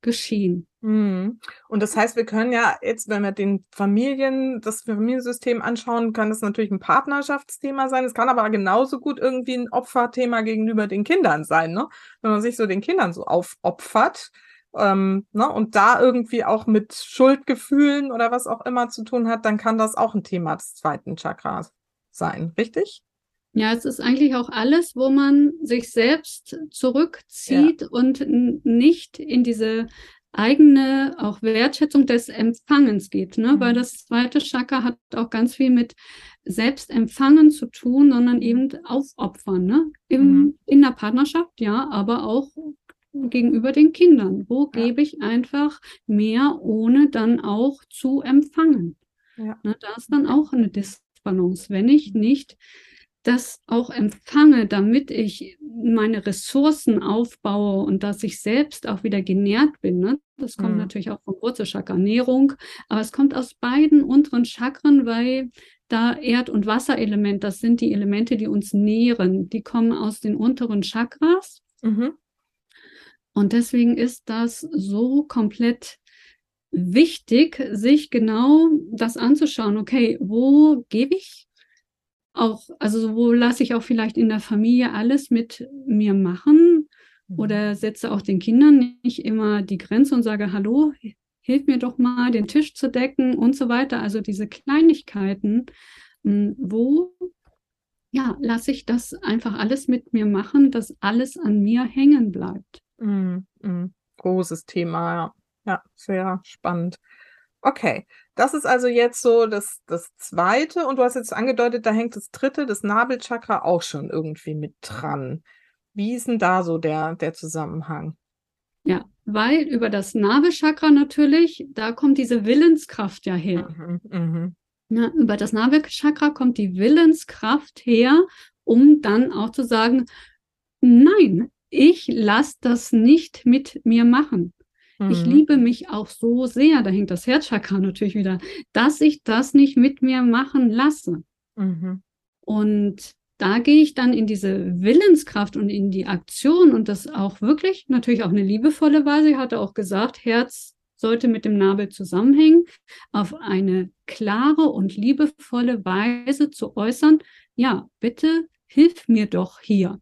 geschehen. Mhm. Und das heißt, wir können ja jetzt, wenn wir den Familien, das Familiensystem anschauen, kann das natürlich ein Partnerschaftsthema sein. Es kann aber genauso gut irgendwie ein Opferthema gegenüber den Kindern sein, ne? Wenn man sich so den Kindern so aufopfert, ähm, ne? Und da irgendwie auch mit Schuldgefühlen oder was auch immer zu tun hat, dann kann das auch ein Thema des zweiten Chakras sein, richtig? Ja, es ist eigentlich auch alles, wo man sich selbst zurückzieht ja. und nicht in diese eigene auch Wertschätzung des Empfangens geht, ne? Mhm. weil das zweite Chakra hat auch ganz viel mit Selbstempfangen zu tun, sondern eben aufopfern, ne? Im, mhm. in der Partnerschaft, ja, aber auch gegenüber den Kindern. Wo gebe ich einfach mehr, ohne dann auch zu empfangen? Ja. Ne? Da ist dann auch eine Disbalance, wenn ich nicht das auch empfange, damit ich meine Ressourcen aufbaue und dass ich selbst auch wieder genährt bin. Ne? Das kommt mhm. natürlich auch vom Wurzelchakra Ernährung, aber es kommt aus beiden unteren Chakren, weil da Erd- und Wasserelement, das sind die Elemente, die uns nähren. Die kommen aus den unteren Chakras. Mhm. Und deswegen ist das so komplett wichtig, sich genau das anzuschauen. Okay, wo gebe ich auch, also wo lasse ich auch vielleicht in der Familie alles mit mir machen oder mhm. setze auch den Kindern nicht immer die Grenze und sage, hallo, hilf mir doch mal, den Tisch zu decken und so weiter. Also diese Kleinigkeiten, hm, wo ja, lasse ich das einfach alles mit mir machen, dass alles an mir hängen bleibt. Mm, mm. Großes Thema, ja. Ja, sehr spannend. Okay, das ist also jetzt so das, das zweite und du hast jetzt angedeutet, da hängt das dritte, das Nabelchakra auch schon irgendwie mit dran. Wie ist denn da so der, der Zusammenhang? Ja, weil über das Nabelchakra natürlich, da kommt diese Willenskraft ja her. Mhm, mh. ja, über das Nabelchakra kommt die Willenskraft her, um dann auch zu sagen, nein, ich lasse das nicht mit mir machen. Ich mhm. liebe mich auch so sehr, da hängt das Herzchakra natürlich wieder, dass ich das nicht mit mir machen lasse. Mhm. Und da gehe ich dann in diese Willenskraft und in die Aktion und das auch wirklich, natürlich auch eine liebevolle Weise. Ich hatte auch gesagt, Herz sollte mit dem Nabel zusammenhängen, auf eine klare und liebevolle Weise zu äußern, ja, bitte hilf mir doch hier.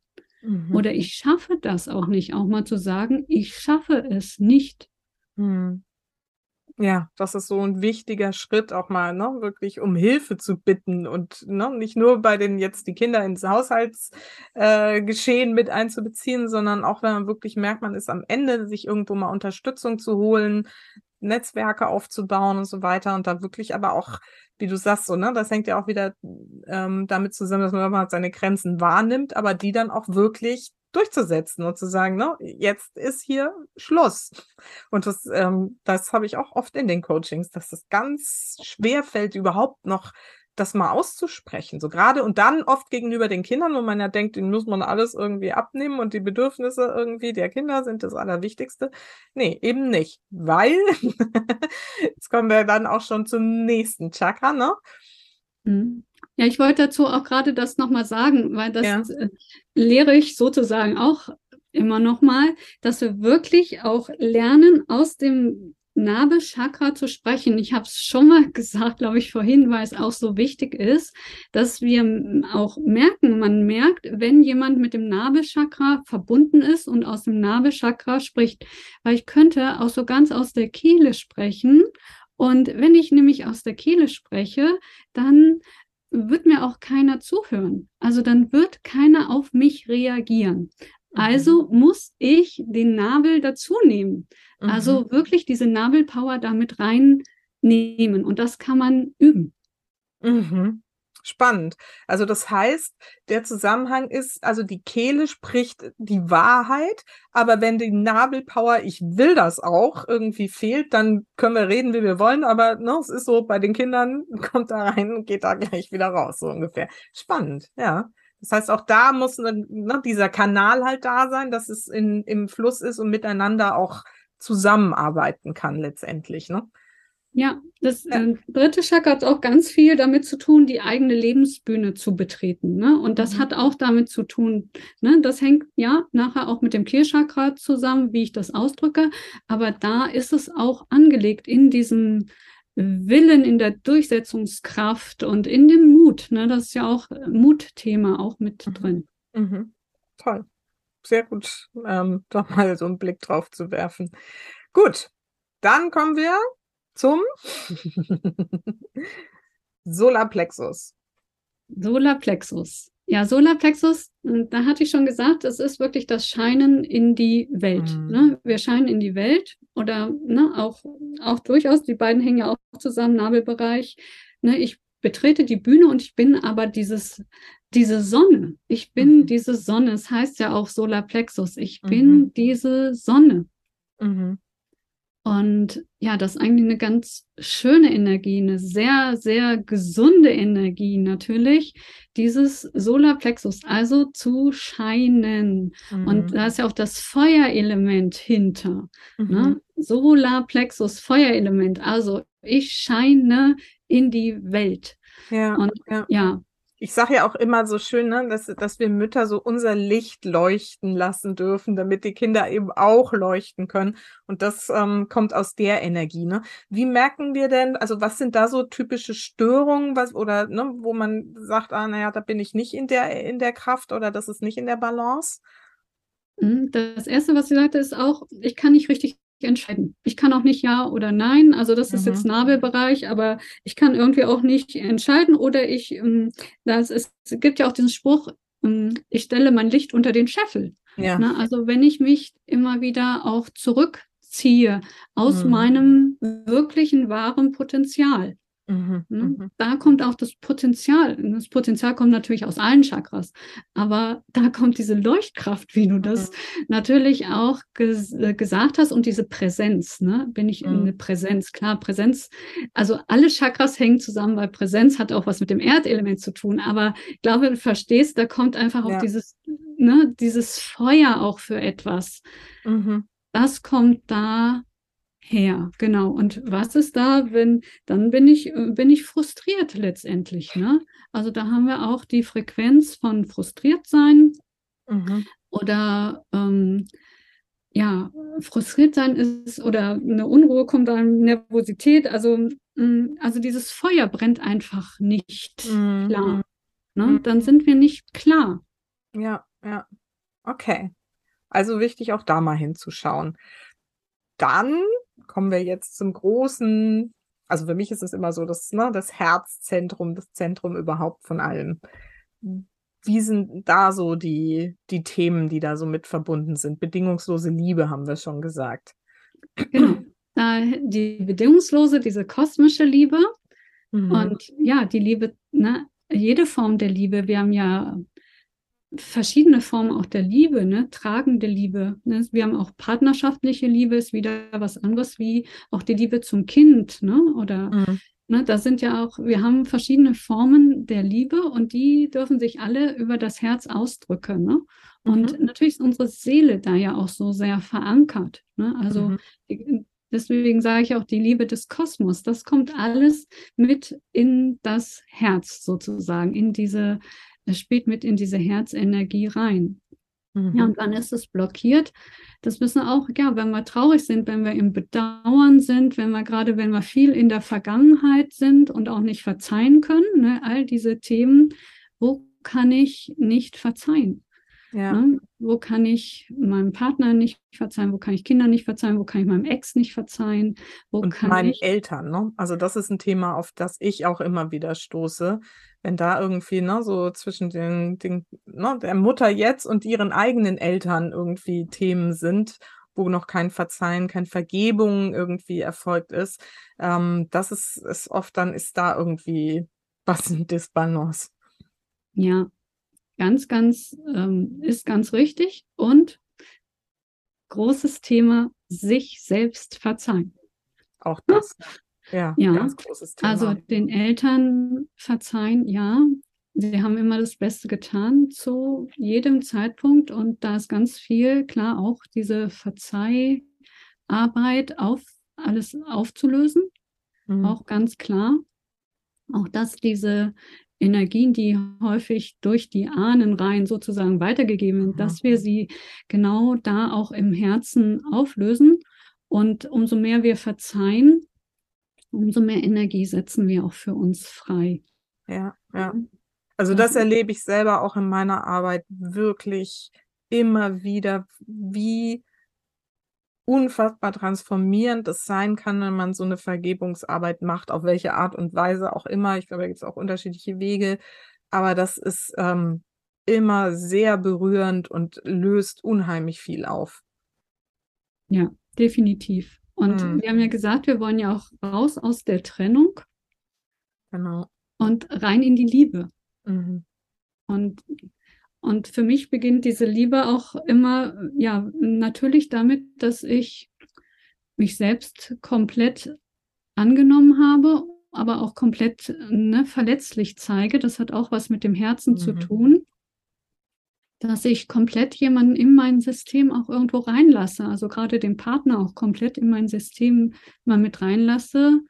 Mhm. Oder ich schaffe das auch nicht, auch mal zu sagen, ich schaffe es nicht. Mhm. Ja, das ist so ein wichtiger Schritt auch mal, ne, wirklich um Hilfe zu bitten und ne, nicht nur bei den jetzt die Kinder ins Haushaltsgeschehen äh, mit einzubeziehen, sondern auch wenn man wirklich merkt, man ist am Ende, sich irgendwo mal Unterstützung zu holen, Netzwerke aufzubauen und so weiter und da wirklich aber auch, wie du sagst, so, ne, das hängt ja auch wieder ähm, damit zusammen, dass man halt seine Grenzen wahrnimmt, aber die dann auch wirklich durchzusetzen und zu sagen, ne, jetzt ist hier Schluss. Und das, ähm, das habe ich auch oft in den Coachings, dass es ganz schwer fällt, überhaupt noch das mal auszusprechen. So gerade und dann oft gegenüber den Kindern, wo man ja denkt, denen muss man alles irgendwie abnehmen und die Bedürfnisse irgendwie der Kinder sind das Allerwichtigste. Nee, eben nicht. Weil, (laughs) jetzt kommen wir dann auch schon zum nächsten Chakra, ne? Mhm. Ja, ich wollte dazu auch gerade das nochmal sagen, weil das ja. Äh, lehre ich sozusagen auch immer nochmal, dass wir wirklich auch lernen, aus dem Nabelchakra zu sprechen. Ich habe es schon mal (laughs) gesagt, glaube ich, vorhin, weil es auch so wichtig ist, dass wir auch merken, man merkt, wenn jemand mit dem Nabelchakra verbunden ist und aus dem Nabelchakra spricht, weil ich könnte auch so ganz aus der Kehle sprechen. Und wenn ich nämlich aus der Kehle spreche, dann wird mir auch keiner zuhören. Also dann wird keiner auf mich reagieren. Mhm. Also muss ich den Nabel dazu nehmen. Also mhm. wirklich diese Nabelpower damit reinnehmen. Und das kann man üben. Mhm. Spannend. Also das heißt, der Zusammenhang ist, also die Kehle spricht die Wahrheit, aber wenn die Nabelpower, ich will das auch, irgendwie fehlt, dann können wir reden, wie wir wollen, aber ne, es ist so, bei den Kindern (laughs) kommt da rein und geht da gleich wieder raus, so ungefähr. Spannend, ja. Das heißt, auch da muss ne, dieser Kanal halt da sein, dass es in, im Fluss ist und miteinander auch zusammenarbeiten kann letztendlich, ne? Ja, das äh, dritte Chakra hat auch ganz viel damit zu tun, die eigene Lebensbühne zu betreten. Ne? Und das mhm. hat auch damit zu tun, ne? das hängt ja nachher auch mit dem Kehlchakra zusammen, wie ich das ausdrücke. Aber da ist es auch angelegt in diesem Willen, in der Durchsetzungskraft und in dem Mut. Ne? Das ist ja auch Mutthema auch mit mhm. drin. Mhm. Toll. Sehr gut, ähm, doch mal so einen Blick drauf zu werfen. Gut, dann kommen wir zum (laughs) Solarplexus. Solarplexus. Ja, Solarplexus, da hatte ich schon gesagt, es ist wirklich das Scheinen in die Welt. Mhm. Ne? Wir scheinen in die Welt oder ne, auch, auch durchaus, die beiden hängen ja auch zusammen, Nabelbereich. Ne? Ich betrete die Bühne und ich bin aber dieses, diese Sonne. Ich bin mhm. diese Sonne. Es heißt ja auch Solarplexus. Ich bin mhm. diese Sonne. Mhm. Und ja, das ist eigentlich eine ganz schöne Energie, eine sehr, sehr gesunde Energie natürlich, dieses Solarplexus, also zu scheinen. Mhm. Und da ist ja auch das Feuerelement hinter. Ne? Mhm. Ne? Solarplexus, Feuerelement. Also ich scheine in die Welt. Ja, und ja. ja, ich sage ja auch immer so schön, ne, dass, dass wir Mütter so unser Licht leuchten lassen dürfen, damit die Kinder eben auch leuchten können. Und das ähm, kommt aus der Energie. Ne? Wie merken wir denn, also was sind da so typische Störungen, was, oder ne, wo man sagt, ah, naja, da bin ich nicht in der, in der Kraft oder das ist nicht in der Balance? Mhm, das erste, was sie sagte, ist auch, ich kann nicht richtig entscheiden. Ich kann auch nicht ja oder nein. Also das ist mhm. jetzt Nabelbereich, aber ich kann irgendwie auch nicht entscheiden oder ich, ähm, das, es gibt ja auch diesen Spruch, ähm, ich stelle mein Licht unter den Scheffel. Ja. Na, also wenn ich mich immer wieder auch zurückziehe aus mhm. meinem wirklichen wahren Potenzial. Mhm, ne? mhm, Da kommt auch das Potenzial. Das Potenzial kommt natürlich aus allen Chakras, aber da kommt diese Leuchtkraft, wie du das mhm. natürlich auch ges äh, gesagt hast, und diese Präsenz. Ne? Bin ich in mhm. eine Präsenz? Klar, Präsenz. Also alle Chakras hängen zusammen, weil Präsenz hat auch was mit dem Erdelement zu tun. Aber ich glaube, du verstehst, da kommt einfach ja. auch dieses, ne, dieses Feuer auch für etwas. Mhm. Das kommt da her. Genau. Und was ist da, wenn, dann bin ich, äh, bin ich frustriert letztendlich. Ne? Also da haben wir auch die Frequenz von frustriert sein mhm. oder ähm, ja, frustriert sein ist oder eine Unruhe kommt dann, Nervosität. Also, mh, mm, also dieses Feuer brennt einfach nicht mhm. klar. Ne? Mhm. Dann sind wir nicht klar. Ja, ja. Okay. Also wichtig, auch da mal hinzuschauen. Dann kommen wir jetzt zum großen, also für mich ist es immer so, das, ne, das Herzzentrum, das Zentrum überhaupt von allem. Wie sind da so die, die Themen, die da so mit verbunden sind? Bedingungslose Liebe haben wir schon gesagt. Genau. die bedingungslose, diese kosmische Liebe. Mhm. Und ja, die Liebe, ne, jede Form der Liebe. Wir haben ja verschiedene Formen auch der Liebe, ne? tragende Liebe. Ne? Wir haben auch partnerschaftliche Liebe, ist wieder was anderes wie auch die Liebe zum Kind, ne? Oder mhm. ne, da sind ja auch, wir haben verschiedene Formen der Liebe und die dürfen sich alle über das Herz ausdrücken. Ne? Und mhm. natürlich ist unsere Seele da ja auch so sehr verankert. Ne? Also mhm. Deswegen sage ich auch die Liebe des Kosmos. Das kommt alles mit in das Herz sozusagen, in diese es spielt mit in diese Herzenergie rein. Mhm. Ja, und wann ist es blockiert? Das müssen auch, ja, wenn wir traurig sind, wenn wir im Bedauern sind, wenn wir gerade, wenn wir viel in der Vergangenheit sind und auch nicht verzeihen können, ne, all diese Themen, wo kann ich nicht verzeihen? Ja. Ne? Wo kann ich meinem Partner nicht verzeihen? Wo kann ich Kindern nicht verzeihen? Wo kann ich meinem Ex nicht verzeihen? Wo und kann meinen ich... Eltern, ne? Also das ist ein Thema, auf das ich auch immer wieder stoße. Wenn da irgendwie, ne, so zwischen den, den ne, der Mutter jetzt und ihren eigenen Eltern irgendwie Themen sind, wo noch kein Verzeihen, kein Vergebung irgendwie erfolgt ist, ähm, das ist, ist oft dann ist da irgendwie was ein Disbalance. Ja, Ganz, ganz, ähm, ist ganz richtig. Und großes Thema, sich selbst verzeihen. Auch das. Ja, ja. ganz großes Thema. Also den Eltern verzeihen, ja. Sie haben immer das Beste getan zu jedem Zeitpunkt und da ist ganz viel, klar, auch diese Verzeiharbeit auf alles aufzulösen. Mhm. Auch ganz klar. Auch dass diese Energien, die häufig durch die Ahnenreihen sozusagen weitergegeben werden, dass wir sie genau da auch im Herzen auflösen. Und umso mehr wir verzeihen, umso mehr Energie setzen wir auch für uns frei. Ja, ja. Also das erlebe ich selber auch in meiner Arbeit wirklich immer wieder, wie unfassbar transformierend es sein kann, wenn man so eine Vergebungsarbeit macht, auf welche Art und Weise auch immer. Ich glaube, da gibt es auch unterschiedliche Wege, aber das ist ähm, immer sehr berührend und löst unheimlich viel auf. Ja, definitiv. Und hm. wir haben ja gesagt, wir wollen ja auch raus aus der Trennung. Genau. Und rein in die Liebe. Mhm. Und und für mich beginnt diese Liebe auch immer, ja, natürlich damit, dass ich mich selbst komplett angenommen habe, aber auch komplett ne, verletzlich zeige. Das hat auch was mit dem Herzen mhm. zu tun, dass ich komplett jemanden in mein System auch irgendwo reinlasse, also gerade den Partner auch komplett in mein System mal mit reinlasse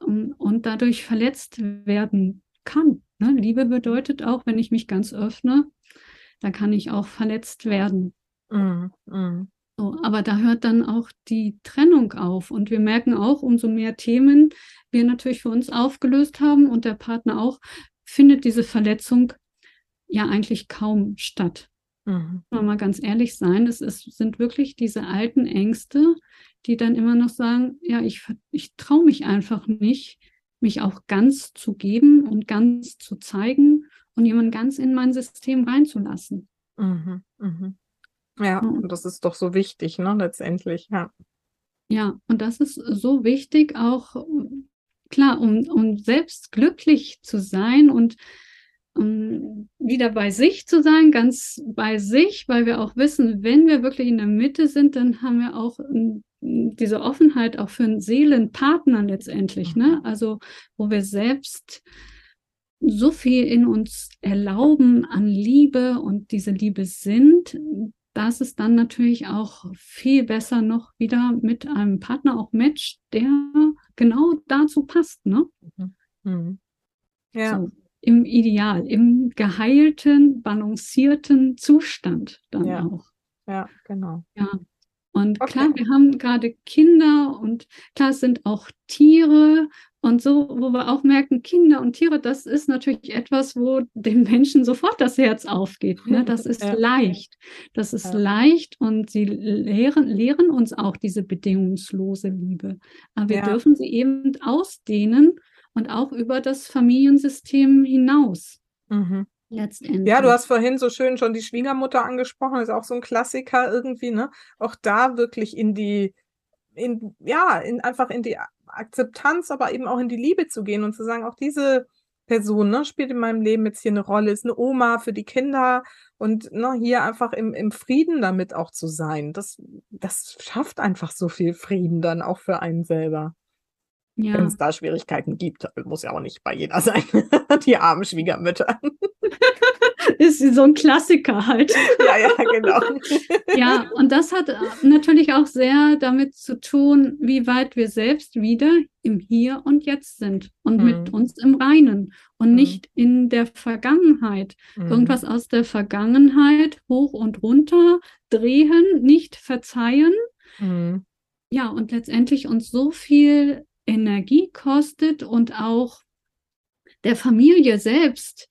und, und dadurch verletzt werden kann. Ne? Liebe bedeutet auch, wenn ich mich ganz öffne, da kann ich auch verletzt werden. Mhm. Mhm. So, aber da hört dann auch die Trennung auf. Und wir merken auch, umso mehr Themen wir natürlich für uns aufgelöst haben und der Partner auch, findet diese Verletzung ja eigentlich kaum statt. Mhm. Mal ganz ehrlich sein, es ist, sind wirklich diese alten Ängste, die dann immer noch sagen, ja, ich, ich traue mich einfach nicht, mich auch ganz zu geben und ganz zu zeigen und jemanden ganz in mein System reinzulassen. Mhm. Mhm. Ja, und das ist doch so wichtig, ne, letztendlich, ja. Ja, und das ist so wichtig, auch klar, um, um selbst glücklich zu sein und um wieder bei sich zu sein, ganz bei sich, weil wir auch wissen, wenn wir wirklich in der Mitte sind, dann haben wir auch diese Offenheit auch für einen Seelenpartner letztendlich, ne? Mhm. Also, wo wir selbst so viel in uns erlauben an Liebe und diese Liebe sind, dass es dann natürlich auch viel besser noch wieder mit einem Partner auch matcht, der genau dazu passt, ne? Mhm. mhm. Ja. So, Im Ideal, im geheilten, balancierten Zustand dann ja. auch. Ja, genau. Ja. Und okay. klar, wir haben gerade Kinder und klar, es sind auch Tiere und so, wo wir auch merken, Kinder und Tiere, das ist natürlich etwas, wo dem Menschen sofort das Herz aufgeht. Ne? (laughs) Das ist ja. leicht. Das ist ja. leicht und sie lehren, lehren uns auch diese bedingungslose Liebe. Aber wir ja. dürfen sie eben ausdehnen und auch über das Familiensystem hinaus. Mhm. Letztendlich. Ja, du hast vorhin so schön schon die Schwiegermutter angesprochen, ist auch so ein Klassiker irgendwie, ne? Auch da wirklich in die, in, ja, in, einfach in die Akzeptanz, aber eben auch in die Liebe zu gehen und zu sagen, auch diese Person ne, spielt in meinem Leben jetzt hier eine Rolle, ist eine Oma für die Kinder und ne, hier einfach im, im Frieden damit auch zu sein. Das, das schafft einfach so viel Frieden dann auch für einen selber. Ja. Wenn es da Schwierigkeiten gibt, muss ja auch nicht bei jeder (laughs) sein. die armen Schwiegermütter. (laughs) ist so ein Klassiker halt. Ja, ja, genau. (laughs) ja, und das hat äh, natürlich auch sehr damit zu tun, wie weit wir selbst wieder im Hier und Jetzt sind und mhm. mit uns im Reinen und mhm. nicht in der Vergangenheit. Mhm. Irgendwas aus der Vergangenheit hoch und runter drehen, nicht verzeihen. Mhm. Ja, und letztendlich uns so viel Energie kostet und auch der Familie selbst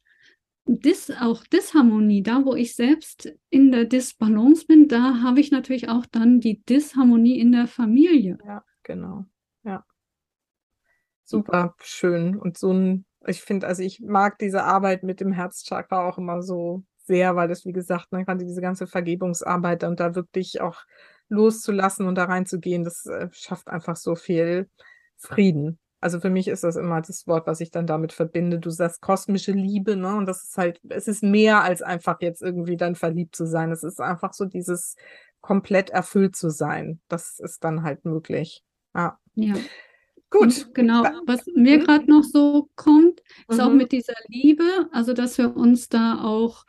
Dis, auch Disharmonie, da wo ich selbst in der Disbalance bin, da habe ich natürlich auch dann die Disharmonie in der Familie. Ja, genau. Ja. Super schön. Und so ein, ich finde, also ich mag diese Arbeit mit dem Herzchakra auch immer so sehr, weil das, wie gesagt, man kann diese ganze Vergebungsarbeit und da wirklich auch loszulassen und da reinzugehen, das äh, schafft einfach so viel Frieden. Also für mich ist das immer das Wort, was ich dann damit verbinde. Du sagst kosmische Liebe, ne? Und das ist halt, es ist mehr als einfach jetzt irgendwie dann verliebt zu sein. Es ist einfach so dieses komplett erfüllt zu sein. Das ist dann halt möglich. Ja. Ja. Gut. Und genau, was mir mhm. gerade noch so kommt, ist mhm. auch mit dieser Liebe, also dass wir uns da auch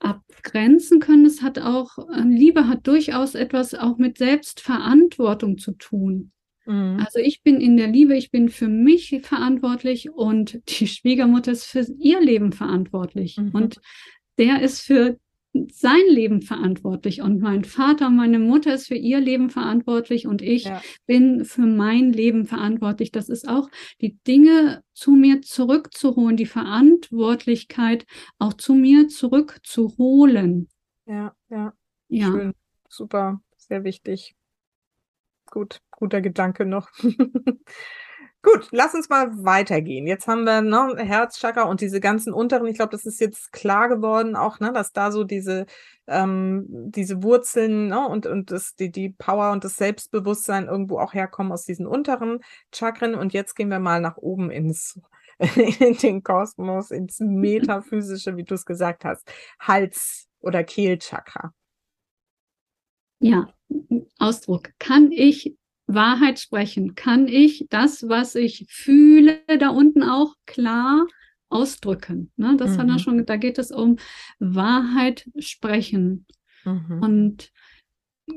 abgrenzen können. Es hat auch, äh, Liebe hat durchaus etwas auch mit Selbstverantwortung zu tun. Mhm. Also ich bin in der Liebe, ich bin für mich verantwortlich und die Schwiegermutter ist für ihr Leben verantwortlich. Mhm. Und der ist für sein Leben verantwortlich und mein Vater und meine Mutter ist für ihr Leben verantwortlich und ich ja. bin für mein Leben verantwortlich. Das ist auch die Dinge zu mir zurückzuholen, die Verantwortlichkeit auch zu mir zurückzuholen. Ja, ja. Ja. Schön. Super, sehr wichtig. Gut guter Gedanke noch. (laughs) Gut, lass uns mal weitergehen. Jetzt haben wir ne, Herzchakra und diese ganzen unteren. Ich glaube, das ist jetzt klar geworden auch, ne, dass da so diese, ähm, diese Wurzeln ne, und, und das, die, die Power und das Selbstbewusstsein irgendwo auch herkommen aus diesen unteren Chakren. Und jetzt gehen wir mal nach oben ins, (laughs) in den Kosmos, ins Metaphysische, wie du es gesagt hast. Hals- oder Kehlchakra. Ja, Ausdruck. Kann ich Wahrheit sprechen? Kann ich das, was ich fühle, da unten auch klar ausdrücken? Ne? Das mhm. hat er schon, da geht es um Wahrheit sprechen. Mhm. Und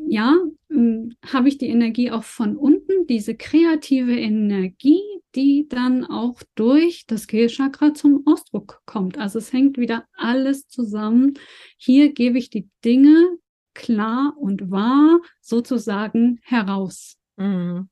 ja, hm, habe ich die Energie auch von unten, diese kreative Energie, die dann auch durch das Kehlchakra zum Ausdruck kommt. Also es hängt wieder alles zusammen. Hier gebe ich die Dinge klar und wahr sozusagen heraus. Mhm.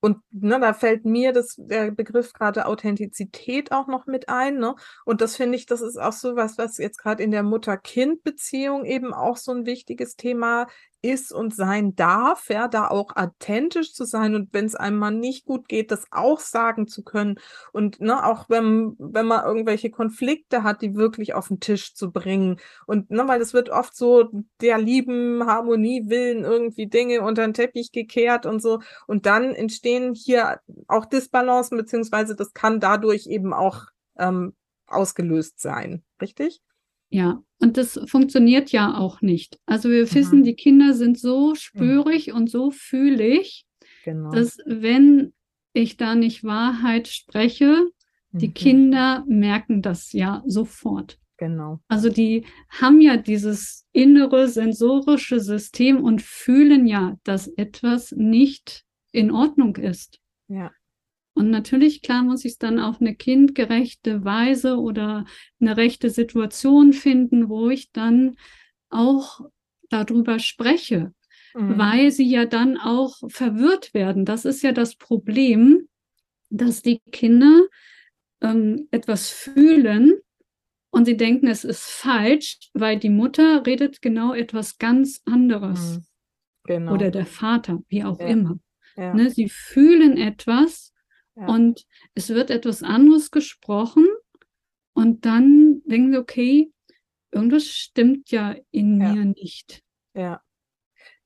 Und ne, da fällt mir das, der Begriff gerade Authentizität auch noch mit ein. Ne? Und das finde ich, das ist auch so was, was jetzt gerade in der Mutter-Kind-Beziehung eben auch so ein wichtiges Thema ist und sein darf, ja, da auch authentisch zu sein und wenn es einem mal nicht gut geht, das auch sagen zu können und ne, auch wenn, wenn man irgendwelche Konflikte hat, die wirklich auf den Tisch zu bringen und ne, weil es wird oft so der lieben Harmonie willen irgendwie Dinge unter den Teppich gekehrt und so und dann entstehen hier auch Disbalancen beziehungsweise das kann dadurch eben auch ähm, ausgelöst sein, richtig? Ja, und das funktioniert ja auch nicht. Also wir wissen, mhm. die Kinder sind so spürig mhm. und so fühlig, genau. dass wenn ich da nicht Wahrheit spreche, mhm. die Kinder merken das ja sofort. Genau. Also die haben ja dieses innere sensorische System und fühlen ja, dass etwas nicht in Ordnung ist. Ja. Und natürlich, klar, muss ich es dann auf eine kindgerechte Weise oder eine rechte Situation finden, wo ich dann auch darüber spreche, mhm. weil sie ja dann auch verwirrt werden. Das ist ja das Problem, dass die Kinder ähm, etwas fühlen und sie denken, es ist falsch, weil die Mutter redet genau etwas ganz anderes. Mhm. Genau. Oder der Vater, wie auch ja. immer. Ja. Ne, sie fühlen etwas und es wird etwas anderes gesprochen und dann denken sie, okay, irgendwas stimmt ja in ja. mir nicht. Ja.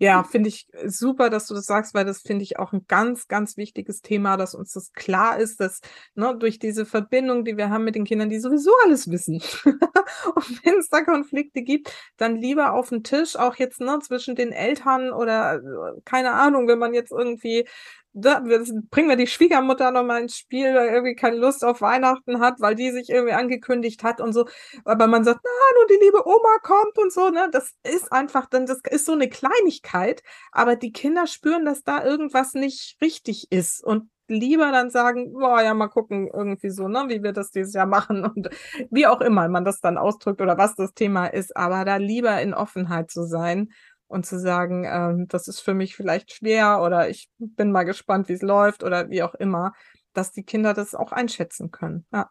Ja, finde ich super, dass du das sagst, weil das finde ich auch ein ganz, ganz wichtiges Thema, dass uns das klar ist, dass ne, durch diese Verbindung, die wir haben mit den Kindern, die sowieso alles wissen. (laughs) und wenn es da Konflikte gibt, dann lieber auf den Tisch, auch jetzt ne, zwischen den Eltern oder äh, keine Ahnung, wenn man jetzt irgendwie da bringen wir die Schwiegermutter nochmal ins Spiel, weil irgendwie keine Lust auf Weihnachten hat, weil die sich irgendwie angekündigt hat und so. Aber man sagt, na, nur die liebe Oma kommt und so, ne? Das ist einfach dann, das ist so eine Kleinigkeit, aber die Kinder spüren, dass da irgendwas nicht richtig ist und lieber dann sagen, boah, ja, mal gucken, irgendwie so, ne, wie wir das dieses Jahr machen (laughs) und wie auch immer man das dann ausdrückt oder was das Thema ist, aber da lieber in Offenheit zu sein und zu sagen, ähm, das ist für mich vielleicht schwer oder ich bin mal gespannt, wie es läuft oder wie auch immer, dass die Kinder das auch einschätzen können. Ja.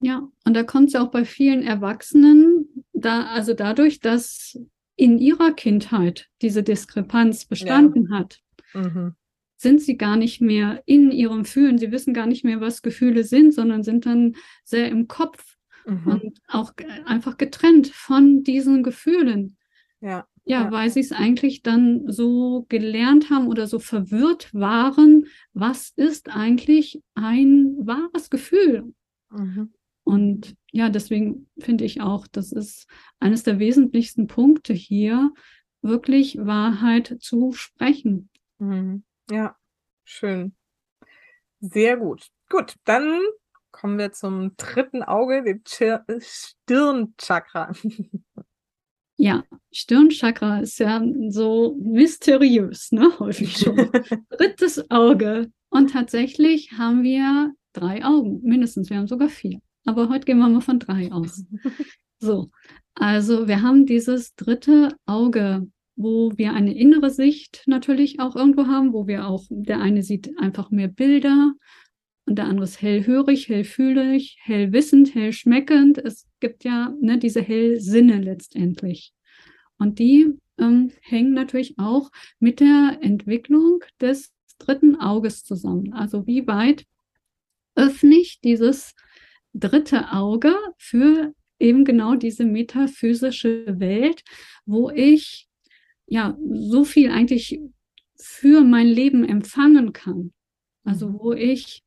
Ja, und da kommt es ja auch bei vielen Erwachsenen, da, also dadurch, dass in ihrer Kindheit diese Diskrepanz bestanden ja. hat, mhm. sind sie gar nicht mehr in ihrem Fühlen. Sie wissen gar nicht mehr, was Gefühle sind, sondern sind dann sehr im Kopf mhm. und auch einfach getrennt von diesen Gefühlen. Ja. Ja, ja. weil sie es eigentlich dann so gelernt haben oder so verwirrt waren, was ist eigentlich ein wahres Gefühl? Mhm. Und ja, deswegen finde ich auch, das ist eines der wesentlichsten Punkte hier, wirklich Wahrheit zu sprechen. Mhm. Ja, schön. Sehr gut. Gut, dann kommen wir zum dritten Auge, dem Stirnchakra. (laughs) Ja, Stirnchakra ist ja so mysteriös, ne? (laughs) Häufig schon. (laughs) Drittes Auge. Und tatsächlich haben wir drei Augen, mindestens. Wir haben sogar vier. Aber heute gehen wir mal von drei aus. (laughs) So, also wir haben dieses dritte Auge, wo wir eine innere Sicht natürlich auch irgendwo haben, wo wir auch, der eine sieht einfach mehr Bilder und der andere ist hellhörig, hellfühlig, hellwissend, hellschmeckend. Es gibt ja ne, diese Hellsinne letztendlich. Und die ähm, hängen natürlich auch mit der Entwicklung des dritten Auges zusammen. Also wie weit öffne ich dieses dritte Auge für eben genau diese metaphysische Welt, wo ich ja so viel eigentlich für mein Leben empfangen kann. Also wo ich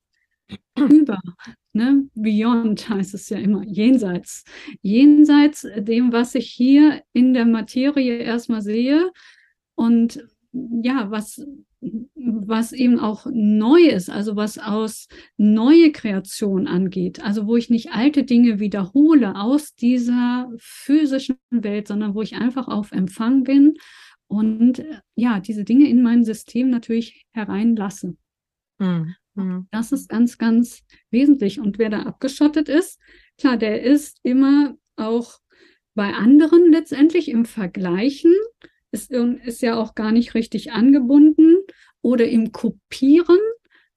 über, ne? Beyond heißt es ja immer, jenseits. Jenseits dem, was ich hier in der Materie erstmal sehe und ja, was was eben auch neu ist, also was aus neue Kreation angeht, also wo ich nicht alte Dinge wiederhole aus dieser physischen Welt, sondern wo ich einfach auf Empfang bin und ja, diese Dinge in mein System natürlich hereinlasse. Mhm. Das ist ganz, ganz wesentlich. Und wer da abgeschottet ist, klar, der ist immer auch bei anderen letztendlich im Vergleichen, ist, ist ja auch gar nicht richtig angebunden oder im Kopieren.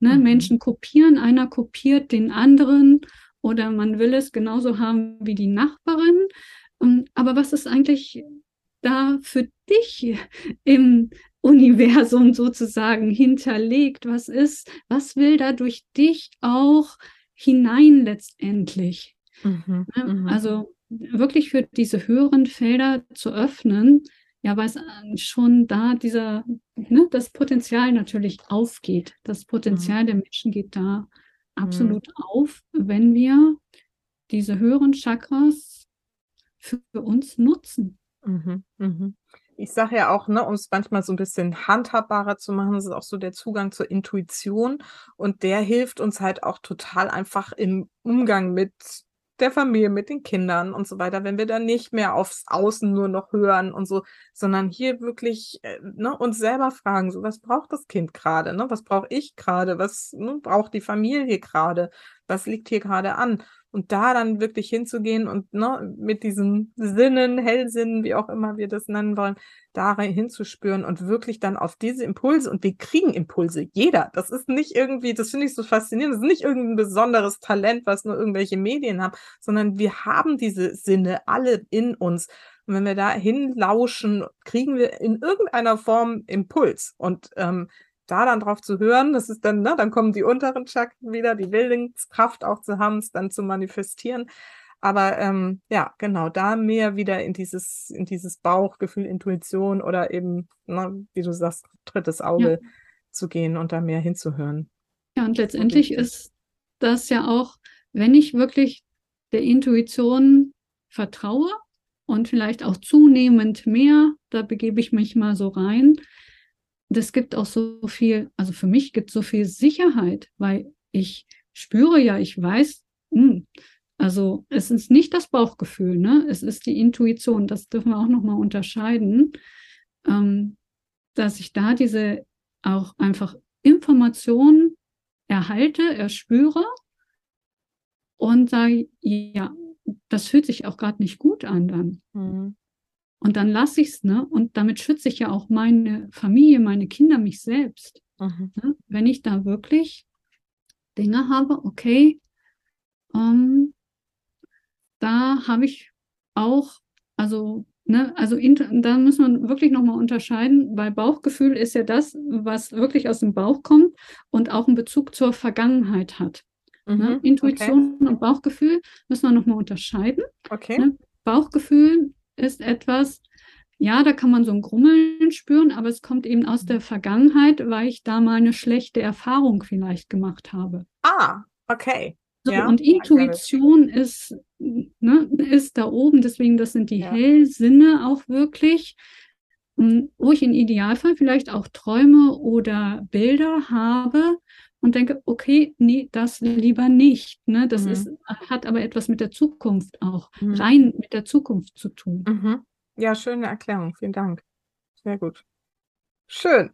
Ne? Mhm. Menschen kopieren, einer kopiert den anderen oder man will es genauso haben wie die Nachbarin. Ähm, aber was ist eigentlich da für dich im Universum sozusagen hinterlegt? Was ist, was will da durch dich auch hinein letztendlich? Mhm, ne? mhm. also wirklich für diese höheren Felder zu öffnen, ja, weil es äh, schon da dieser, ne, das Potenzial natürlich aufgeht. Das Potenzial mhm. der Menschen geht da absolut mhm. auf, wenn wir diese höheren Chakras für, für uns nutzen. Mhm. Ich sage ja auch, ne, um es manchmal so ein bisschen handhabbarer zu machen, ist auch so der Zugang zur Intuition und der hilft uns halt auch total einfach im Umgang mit der Familie, mit den Kindern und so weiter, wenn wir dann nicht mehr aufs Außen nur noch hören und so, sondern hier wirklich äh, ne, uns selber fragen, so was braucht das Kind gerade, ne? Was brauche ich gerade? Was ne, braucht die Familie gerade? Was liegt hier gerade an? Und da dann wirklich hinzugehen und ne, mit diesen Sinnen, Hellsinnen, wie auch immer wir das nennen wollen, da hinzuspüren und wirklich dann auf diese Impulse, und wir kriegen Impulse, jeder. Das ist nicht irgendwie, das finde ich so faszinierend, das ist nicht irgendein besonderes Talent, was nur irgendwelche Medien haben, sondern wir haben diese Sinne alle in uns. Und wenn wir da hinlauschen, kriegen wir in irgendeiner Form Impuls. Und ähm, da dann drauf zu hören, das ist dann, ne, dann kommen die unteren Chakren wieder, die Willenskraft auch zu haben, es dann zu manifestieren. Aber ähm, ja, genau, da mehr wieder in dieses, in dieses Bauchgefühl, Intuition oder eben, ne, wie du sagst, drittes Auge ja. zu gehen und da mehr hinzuhören. Ja, und letztendlich ist das ja auch, wenn ich wirklich der Intuition vertraue und vielleicht auch zunehmend mehr, da begebe ich mich mal so rein, das gibt auch so viel, also für mich gibt es so viel Sicherheit, weil ich spüre ja, ich weiß, mh, hm, also es ist nicht das Bauchgefühl, ne? es ist die Intuition, das dürfen wir auch nochmal unterscheiden, ähm, dass ich da diese auch einfach Informationen erhalte, erspüre und sage, ja, das fühlt sich auch gerade nicht gut an dann. Mhm. Und dann lasse ich es, ne? Und damit schütze ich ja auch meine Familie, meine Kinder, mich selbst. Mhm. Ne? Wenn ich da wirklich Dinge habe, okay, ähm, da habe ich auch, also, ne, also da muss man wirklich nochmal unterscheiden, weil Bauchgefühl ist ja das, was wirklich aus dem Bauch kommt und auch einen Bezug zur Vergangenheit hat. Mhm, ne? Intuition okay. und Bauchgefühl müssen wir nochmal unterscheiden. Okay. Ne? Bauchgefühl ist etwas, ja, da kann man so ein Grummeln spüren, aber es kommt eben aus der Vergangenheit, weil ich da mal eine schlechte Erfahrung vielleicht gemacht habe. Ah, okay. So, ja, und Intuition ist, ne, ist da oben, deswegen das sind die ja. Hellsinne auch wirklich, hm, wo ich im Idealfall vielleicht auch Träume oder Bilder habe und denke, okay, nee, das lieber nicht. Ne? Das mhm. ist, hat aber etwas mit der Zukunft auch, mhm. rein mit der Zukunft zu tun. Mhm. Ja, schöne Erklärung. Vielen Dank. Sehr gut. Schön.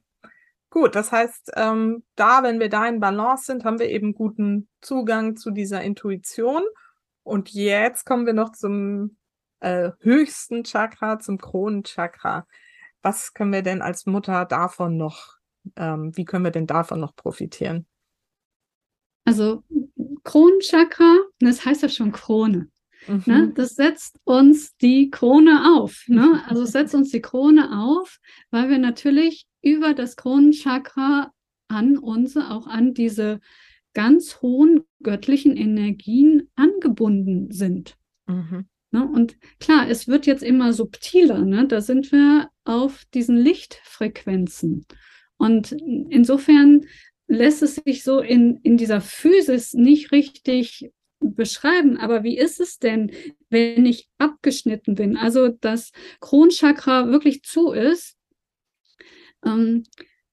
Gut, das heißt, ähm, da, wenn wir da in Balance sind, haben wir eben guten Zugang zu dieser Intuition. Und jetzt kommen wir noch zum äh, höchsten Chakra, zum Kronenchakra. Was können wir denn als Mutter davon noch, ähm, wie können wir denn davon noch profitieren? Also Kronenchakra, das heißt ja schon Krone. Ne? Mhm. Ne? Das setzt uns die Krone auf. Ne? Also setzt (laughs) uns die Krone auf, weil wir natürlich über das Kronenchakra an unsere, auch an diese ganz hohen göttlichen Energien angebunden sind. Mhm. Ne? Und klar, es wird jetzt immer subtiler. Ne? Da sind wir auf diesen Lichtfrequenzen. Und insofern lässt es sich so in, in dieser Physis nicht richtig beschreiben. Aber wie ist es denn, wenn ich abgeschnitten bin? Also das Kronchakra wirklich zu ist. Ähm,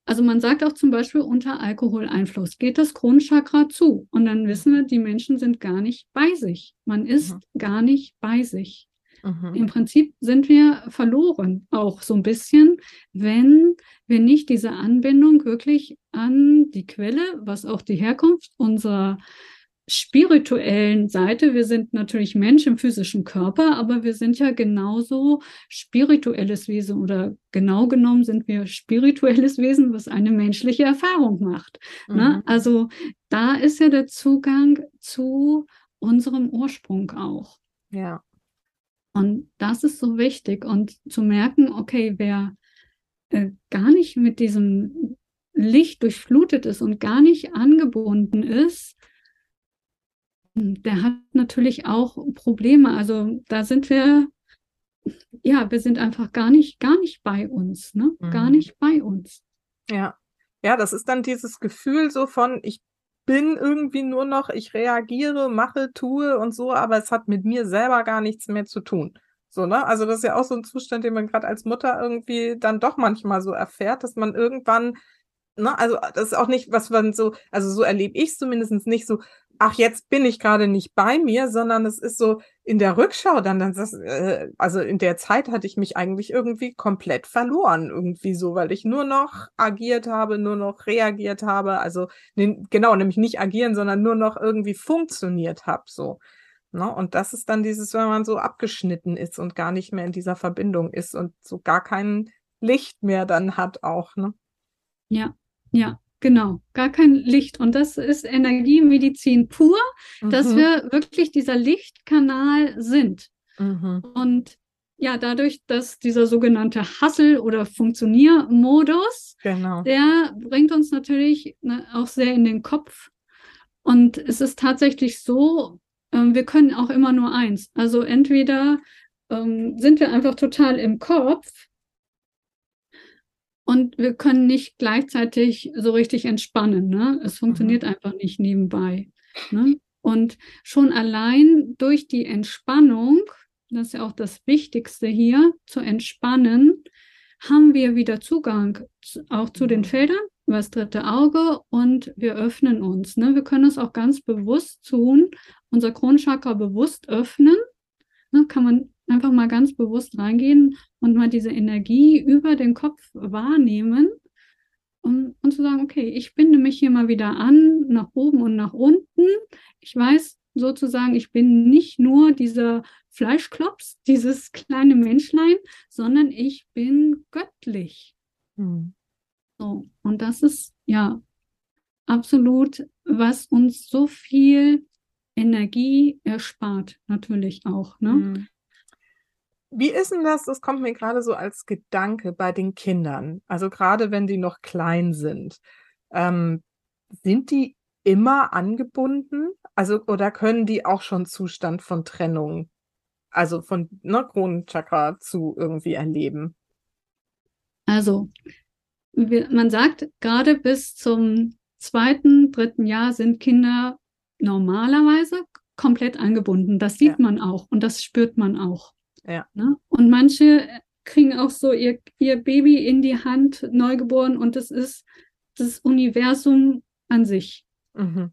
Also man sagt auch zum Beispiel, unter Alkoholeinfluss geht das Kronenchakra zu. Und dann wissen wir, die Menschen sind gar nicht bei sich. Man ist mhm. gar nicht bei sich. Mhm. Im Prinzip sind wir verloren, auch so ein bisschen, wenn wir nicht diese Anbindung wirklich an die Quelle, was auch die Herkunft unserer spirituellen Seite. Wir sind natürlich Mensch im physischen Körper, aber wir sind ja genauso spirituelles Wesen oder genau genommen sind wir spirituelles Wesen, was eine menschliche Erfahrung macht. Ne? Mhm. Ne? Also da ist ja der Zugang zu unserem Ursprung auch. Ja. Und das ist so wichtig und zu merken, okay, wer äh, gar nicht mit diesem Licht durchflutet ist und gar nicht angebunden ist, der hat natürlich auch Probleme. Also da sind wir, ja, wir sind einfach gar nicht, gar nicht bei uns, ne? Mhm. Gar nicht bei uns. Ja. Ja, das ist dann dieses Gefühl so von, ich bin irgendwie nur noch, ich reagiere, mache, tue und so, aber es hat mit mir selber gar nichts mehr zu tun. So, ne? Also das ist ja auch so ein Zustand, den man gerade als Mutter irgendwie dann doch manchmal so erfährt, dass man irgendwann, ne, also das ist auch nicht, was man so, also so erlebe ich es zumindest nicht so, ach, jetzt bin ich gerade nicht bei mir, sondern es ist so in der Rückschau dann, dann das, äh, also in der Zeit hatte ich mich eigentlich irgendwie komplett verloren, irgendwie so, weil ich nur noch agiert habe, nur noch reagiert habe, also ne, genau, nämlich nicht agieren, sondern nur noch irgendwie funktioniert habe, so. Ne? Und das ist dann dieses, wenn man so abgeschnitten ist und gar nicht mehr in dieser Verbindung ist und so gar kein Licht mehr dann hat auch, ne? Ja, ja, Genau, gar kein Licht. Und das ist Energiemedizin pur, mhm. dass wir wirklich dieser Lichtkanal sind. Mhm. Und ja, dadurch, dass dieser sogenannte Hustle- oder Funktioniermodus, genau. der bringt uns natürlich ne, auch sehr in den Kopf. Und es ist tatsächlich so, ähm, wir können auch immer nur eins. Also entweder ähm, sind wir einfach total im Kopf und wir können nicht gleichzeitig so richtig entspannen. Ne? Es funktioniert mhm. einfach nicht nebenbei. Ne? Und schon allein durch die Entspannung, das ist ja auch das Wichtigste hier, zu entspannen, haben wir wieder Zugang auch zu den mhm. Feldern, über das dritte Auge und wir öffnen uns. Ne? Wir können es auch ganz bewusst tun, unser Kronchakra bewusst öffnen. Ne? Kann man einfach mal ganz bewusst reingehen und mal diese Energie über den Kopf wahrnehmen um, und zu sagen, okay, ich binde mich hier mal wieder an, nach oben und nach unten. Ich weiß sozusagen, ich bin nicht nur dieser Fleischklops, dieses kleine Menschlein, sondern ich bin göttlich. Hm. So, und das ist ja absolut, was uns so viel Energie erspart, natürlich auch. Ne? Hm. Wie ist denn das? Das kommt mir gerade so als Gedanke bei den Kindern. Also gerade wenn die noch klein sind. Ähm, sind die immer angebunden? Also, oder können die auch schon Zustand von Trennung, also von ne, Kronenchakra zu irgendwie erleben? Also, man sagt, gerade bis zum zweiten, dritten Jahr sind Kinder normalerweise komplett angebunden. Das sieht ja. man auch und das spürt man auch. Ja. Ne? Und manche kriegen auch so ihr, ihr Baby in die Hand, neugeboren, und das ist das Universum an sich. Mhm.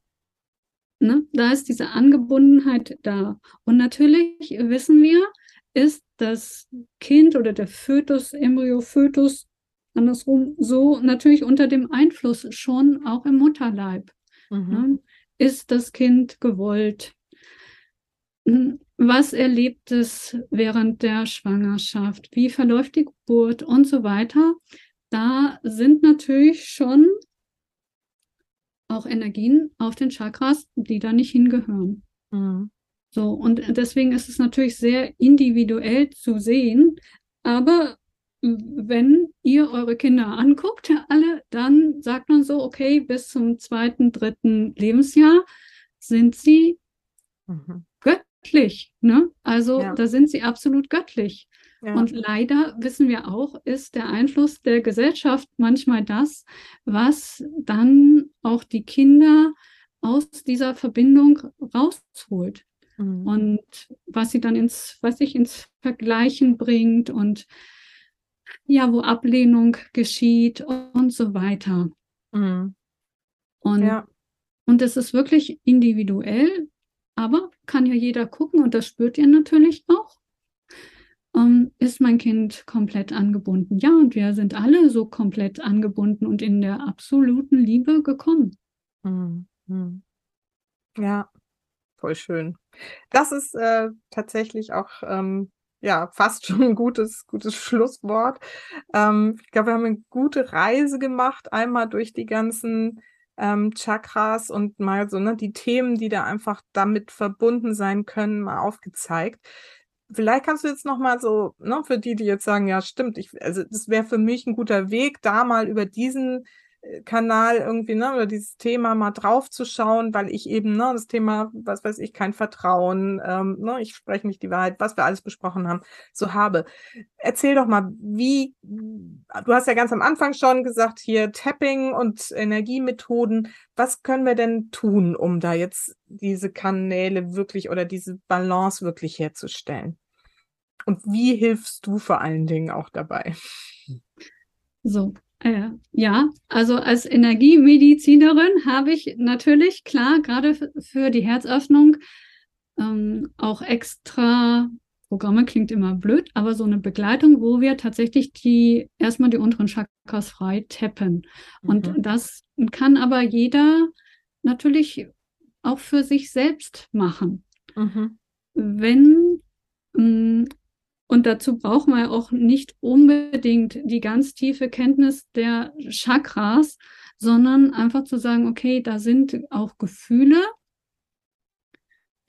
Ne? Da ist diese Angebundenheit da. Und natürlich wissen wir, ist das Kind oder der Fötus, Embryo, Fötus, andersrum, so natürlich unter dem Einfluss schon auch im Mutterleib. Mhm. Ne? Ist das Kind gewollt? Was erlebt es während der Schwangerschaft? Wie verläuft die Geburt und so weiter? Da sind natürlich schon auch Energien auf den Chakras, die da nicht hingehören. Mhm. So, und deswegen ist es natürlich sehr individuell zu sehen. Aber wenn ihr eure Kinder anguckt, alle, dann sagt man so, okay, bis zum zweiten, dritten Lebensjahr sind sie mhm göttlich. Ne? Also ja. da sind sie absolut göttlich. Ja. Und leider wissen wir auch, ist der Einfluss der Gesellschaft manchmal das, was dann auch die Kinder aus dieser Verbindung rausholt. Mhm. Und was sie dann ins, was ich ins Vergleichen bringt und ja, wo Ablehnung geschieht und so weiter. Mhm. Und, ja. und es ist wirklich individuell, aber kann ja jeder gucken und das spürt ihr natürlich auch. Ähm, ist mein Kind komplett angebunden? Ja, und wir sind alle so komplett angebunden und in der absoluten Liebe gekommen. Mhm. Ja, voll schön. Das ist äh, tatsächlich auch ähm, ja fast (laughs) schon ein gutes, gutes Schlusswort. Ähm, ich glaube, wir haben eine gute Reise gemacht, einmal durch die ganzen ähm, Chakras und mal so ne, die Themen, die da einfach damit verbunden sein können, mal aufgezeigt. Vielleicht kannst du jetzt noch mal so, ne, für die, die jetzt sagen, ja, stimmt, ich, also das wäre für mich ein guter Weg, da mal über diesen Kanal irgendwie, ne, oder dieses Thema mal draufzuschauen, weil ich eben, ne, das Thema, was weiß ich, kein Vertrauen, ähm, ne, ich spreche nicht die Wahrheit, was wir alles besprochen haben, so habe. Erzähl doch mal, wie, du hast ja ganz am Anfang schon gesagt, hier Tapping und Energiemethoden, was können wir denn tun, um da jetzt diese Kanäle wirklich oder diese Balance wirklich herzustellen? Und wie hilfst du vor allen Dingen auch dabei? So, ja, also als Energiemedizinerin habe ich natürlich, klar, gerade für die Herzöffnung ähm, auch extra Programme, klingt immer blöd, aber so eine Begleitung, wo wir tatsächlich die erstmal die unteren Chakras frei tappen. Und mhm. das kann aber jeder natürlich auch für sich selbst machen. Mhm. Wenn ähm, und dazu brauchen wir auch nicht unbedingt die ganz tiefe Kenntnis der Chakras, sondern einfach zu sagen, okay, da sind auch Gefühle,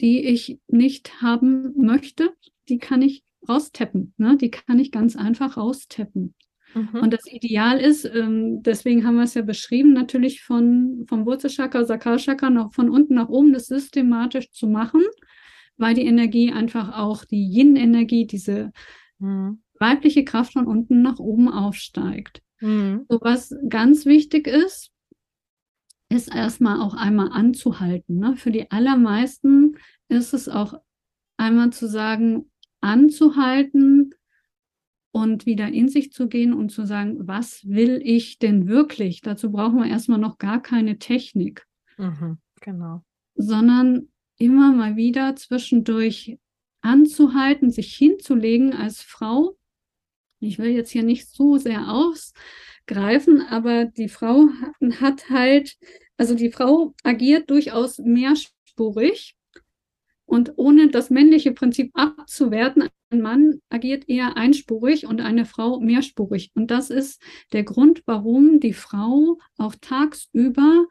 die ich nicht haben möchte, die kann ich raustappen. Ne? Die kann ich ganz einfach raustappen. Mhm. Und das Ideal ist, ähm, deswegen haben wir es ja beschrieben, natürlich von, vom Wurzelchakra, Sakralchakra noch von unten nach oben das systematisch zu machen weil die Energie einfach auch die Yin-Energie, diese mhm. weibliche Kraft von unten nach oben aufsteigt. Mhm. So was ganz wichtig ist, ist erstmal auch einmal anzuhalten. Ne? Für die allermeisten ist es auch einmal zu sagen, anzuhalten und wieder in sich zu gehen und zu sagen, was will ich denn wirklich? Dazu brauchen wir erstmal noch gar keine Technik. Mhm, genau. Sondern immer mal wieder zwischendurch anzuhalten, sich hinzulegen als Frau. Ich will jetzt hier nicht so sehr ausgreifen, aber die Frau hat halt, also die Frau agiert durchaus mehrspurig und ohne das männliche Prinzip abzuwerten, ein Mann agiert eher einspurig und eine Frau mehrspurig. Und das ist der Grund, warum die Frau auch tagsüber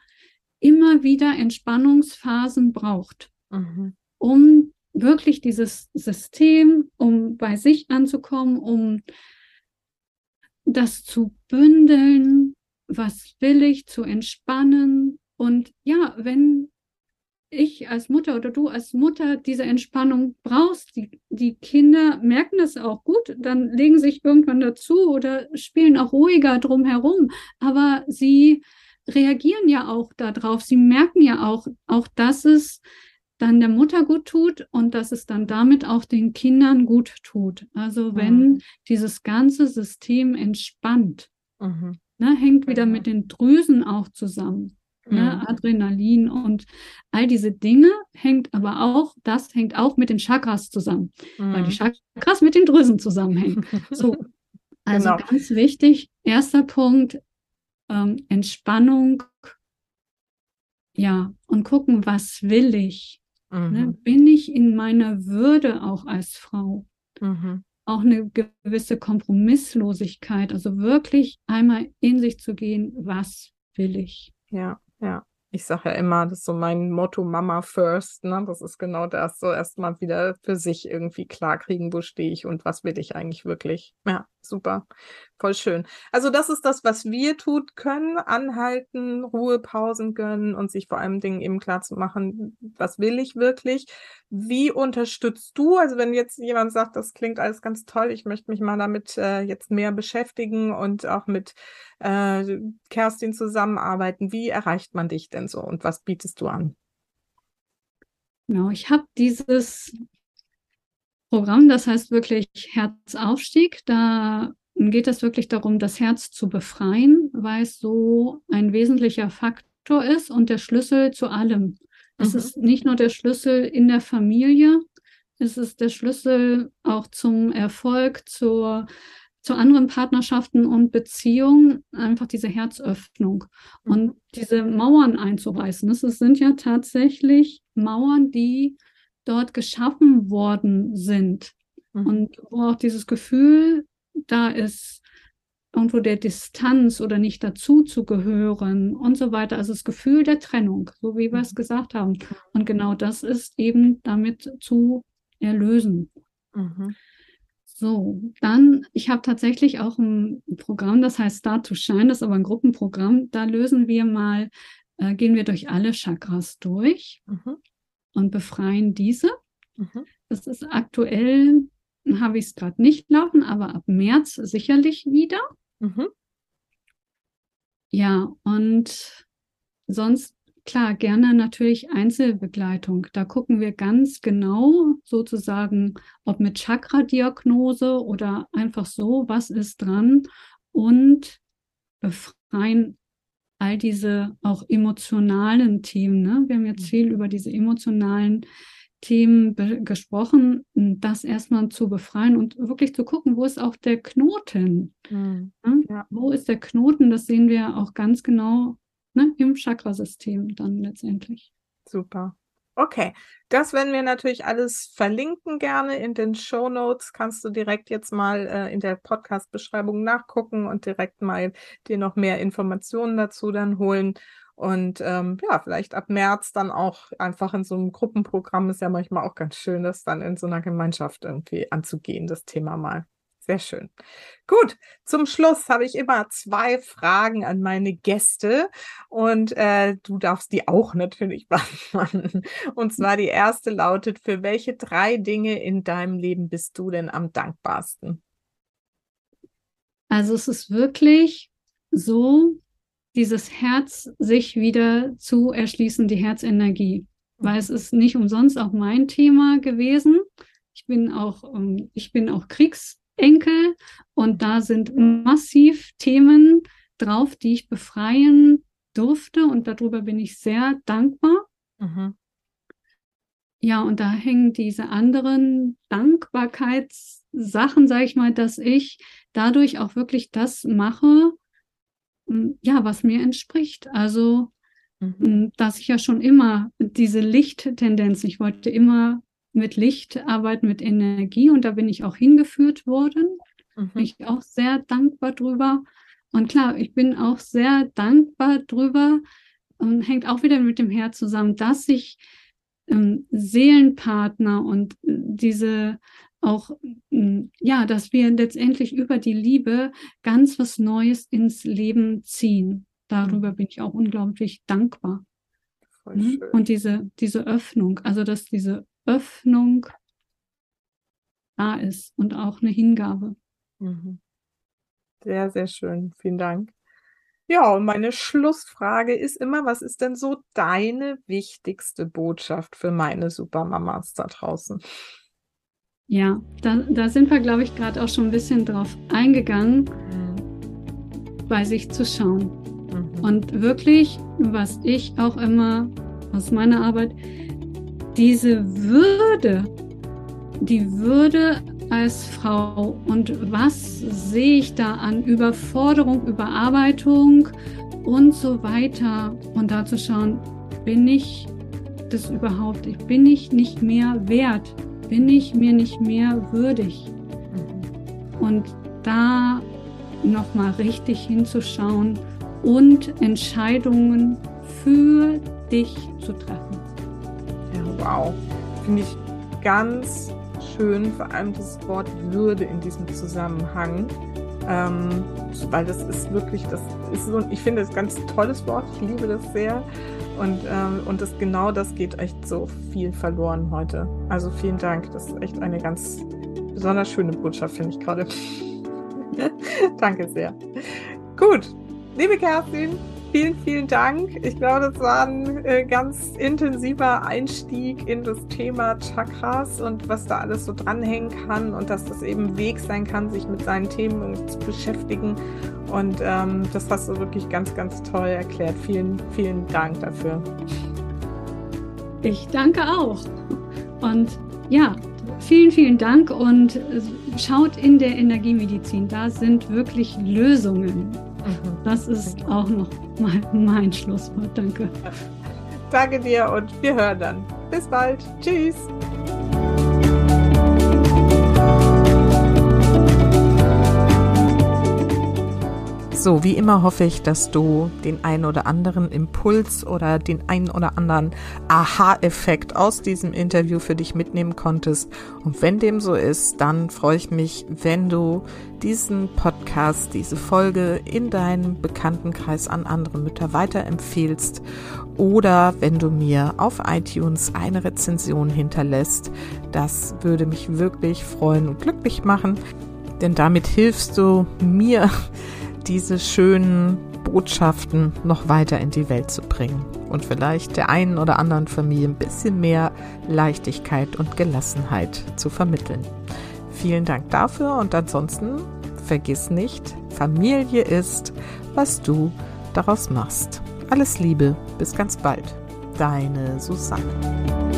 immer wieder Entspannungsphasen braucht mhm. um wirklich dieses System, um bei sich anzukommen, um das zu bündeln, was will ich, zu entspannen. Und ja, wenn ich als Mutter oder du als Mutter diese Entspannung brauchst, die, die Kinder merken das auch gut, dann legen sich irgendwann dazu oder spielen auch ruhiger drumherum. Aber sie reagieren ja auch darauf. Sie merken ja auch, auch dass es dann der Mutter gut tut und dass es dann damit auch den Kindern gut tut. Also wenn mhm. dieses ganze System entspannt, mhm. ne, hängt wieder mit den Drüsen auch zusammen. Ne, mhm. Adrenalin und all diese Dinge hängt aber auch, das hängt auch mit den Chakras zusammen, weil die mhm. Chakras mit den Drüsen zusammenhängen. (laughs) So, also genau. ganz wichtig, erster Punkt, ähm, Entspannung, ja, und gucken, was will ich? Ne, mhm. Ne, bin ich in meiner Würde auch als Frau? Mhm. Auch eine gewisse Kompromisslosigkeit, also wirklich einmal in sich zu gehen, was will ich? Ja, ja ich sage ja immer, das ist so mein Motto Mama first, ne? Das ist genau das, so erstmal wieder für sich irgendwie klarkriegen, wo stehe ich und was will ich eigentlich wirklich. Ja, super. Voll schön. Also das ist das, was wir tun können, anhalten, Ruhepausen gönnen und sich vor allem Dingen eben klar zu machen, was will ich wirklich? Wie unterstützt du? Also wenn jetzt jemand sagt, das klingt alles ganz toll, ich möchte mich mal damit äh, jetzt mehr beschäftigen und auch mit äh, Kerstin zusammenarbeiten, wie erreicht man dich denn so und was bietest du an? Genau, ich habe dieses Programm, das heißt wirklich Herzaufstieg. Da geht es wirklich darum, das Herz zu befreien, weil es so ein wesentlicher Faktor ist und der Schlüssel zu allem. Mhm. Es ist nicht nur der Schlüssel in der Familie, es ist der Schlüssel auch zum Erfolg, zur, zu anderen Partnerschaften und Beziehungen, einfach diese Herzöffnung mhm. und diese Mauern einzureißen. Das sind ja tatsächlich Mauern, die dort geschaffen worden sind. Mhm. Und wo auch dieses Gefühl da ist, irgendwo der Distanz oder nicht dazu zu gehören und so weiter. Also das Gefühl der Trennung, so wie wir es mhm. gesagt haben. Und genau das ist eben damit zu erlösen. Mhm. So, dann, ich habe tatsächlich auch ein Programm, das heißt Start to Shine, das ist aber ein Gruppenprogramm. Da lösen wir mal, äh, gehen wir durch alle Chakras durch mhm. Und befreien diese. Mhm. Das ist aktuell habe ich es gerade nicht laufen, aber ab März sicherlich wieder. Mhm. Ja, und sonst, klar, gerne natürlich Einzelbegleitung. Da gucken wir ganz genau sozusagen, ob mit Chakra-Diagnose oder einfach so, was ist dran und befreien all diese auch emotionalen Themen. Ne? Wir haben jetzt mhm. viel über diese emotionalen Themen gesprochen, das erstmal zu befreien und wirklich zu gucken, wo ist auch der Knoten? Mhm. Ja? Wo ist der Knoten? Das sehen wir auch ganz genau ne, im Chakrasystem dann letztendlich. Super. Okay, das werden wir natürlich alles verlinken gerne in den Show Notes. Kannst du direkt jetzt mal äh, in der Podcast-Beschreibung nachgucken und direkt mal dir noch mehr Informationen dazu dann holen. Und ähm, ja, vielleicht ab März dann auch einfach in so einem Gruppenprogramm ist ja manchmal auch ganz schön, das dann in so einer Gemeinschaft irgendwie anzugehen, das Thema mal. Sehr schön. Gut, zum Schluss habe ich immer zwei Fragen an meine Gäste und äh, du darfst die auch natürlich (laughs) beantworten. Und zwar die erste lautet, für welche drei Dinge in deinem Leben bist du denn am dankbarsten? Also es ist wirklich so, dieses Herz sich wieder zu erschließen, die Herzenergie. Weil es ist nicht umsonst auch mein Thema gewesen. Ich bin auch, ähm, ich bin auch Kriegsenkel und da sind massiv Themen drauf, die ich befreien durfte und darüber bin ich sehr dankbar. Mhm. Ja, und da hängen diese anderen Dankbarkeitssachen, sage ich mal, dass ich dadurch auch wirklich das mache, ja, was mir entspricht. Also, mhm. dass ich ja schon immer diese Lichttendenz, ich wollte immer mit Licht arbeiten, mit Energie und da bin ich auch hingeführt worden. Mhm. Bin ich auch sehr dankbar drüber. Und klar, ich bin auch sehr dankbar drüber und hängt auch wieder mit dem Herz zusammen, dass ich ähm, Seelenpartner und äh, diese auch, mm, ja, dass wir letztendlich über die Liebe ganz was Neues ins Leben ziehen. Darüber mhm. bin ich auch unglaublich dankbar. Mhm. Und diese, diese Öffnung, also dass diese Öffnung da ist und auch eine Hingabe. Mhm. Sehr, sehr schön. Vielen Dank. Ja, und meine Schlussfrage ist immer, was ist denn so deine wichtigste Botschaft für meine Supermamas da draußen? Ja, da, da sind wir, glaube ich, gerade auch schon ein bisschen drauf eingegangen, bei sich zu schauen. Mhm. Und wirklich, was ich auch immer aus meiner Arbeit, diese Würde, die Würde als Frau. Und was sehe ich da an Überforderung, Überarbeitung und so weiter? Und da zu schauen, bin ich das überhaupt, bin ich nicht mehr wert, bin ich mir nicht mehr würdig. Und da nochmal richtig hinzuschauen und Entscheidungen für dich zu treffen. Wow. Finde ich ganz schön, vor allem das Wort Würde in diesem Zusammenhang. Ähm, weil das ist wirklich, das ist so, ich finde ein ganz tolles Wort, ich liebe das sehr. Und, ähm, und das, genau das geht echt so viel verloren heute. Also vielen Dank. Das ist echt eine ganz besonders schöne Botschaft, finde ich gerade. (laughs) Danke sehr. Gut, liebe Kerstin, vielen, vielen Dank. Ich glaube, das war ein äh, ganz intensiver Einstieg in das Thema Chakras und was da alles so dranhängen kann und dass das eben Weg sein kann, sich mit seinen Themen zu beschäftigen. Und ähm, das hast du wirklich ganz, ganz toll erklärt. Vielen, vielen Dank dafür. Ich danke auch. Und ja, vielen, vielen Dank und schaut in der Energiemedizin. Da sind wirklich Lösungen. Das ist auch noch mal mein Schlusswort. Danke. Danke dir und wir hören dann. Bis bald. Tschüss. So, wie immer hoffe ich, dass du den einen oder anderen Impuls oder den einen oder anderen Aha-Effekt aus diesem Interview für dich mitnehmen konntest. Und wenn dem so ist, dann freue ich mich, wenn du diesen Podcast, diese Folge in deinem Bekanntenkreis an andere Mütter weiterempfehlst oder wenn du mir auf iTunes eine Rezension hinterlässt. Das würde mich wirklich freuen und glücklich machen, denn damit hilfst du mir, diese schönen Botschaften noch weiter in die Welt zu bringen und vielleicht der einen oder anderen Familie ein bisschen mehr Leichtigkeit und Gelassenheit zu vermitteln. Vielen Dank dafür und ansonsten vergiss nicht, Familie ist, was du daraus machst. Alles Liebe, bis ganz bald. Deine Susanne.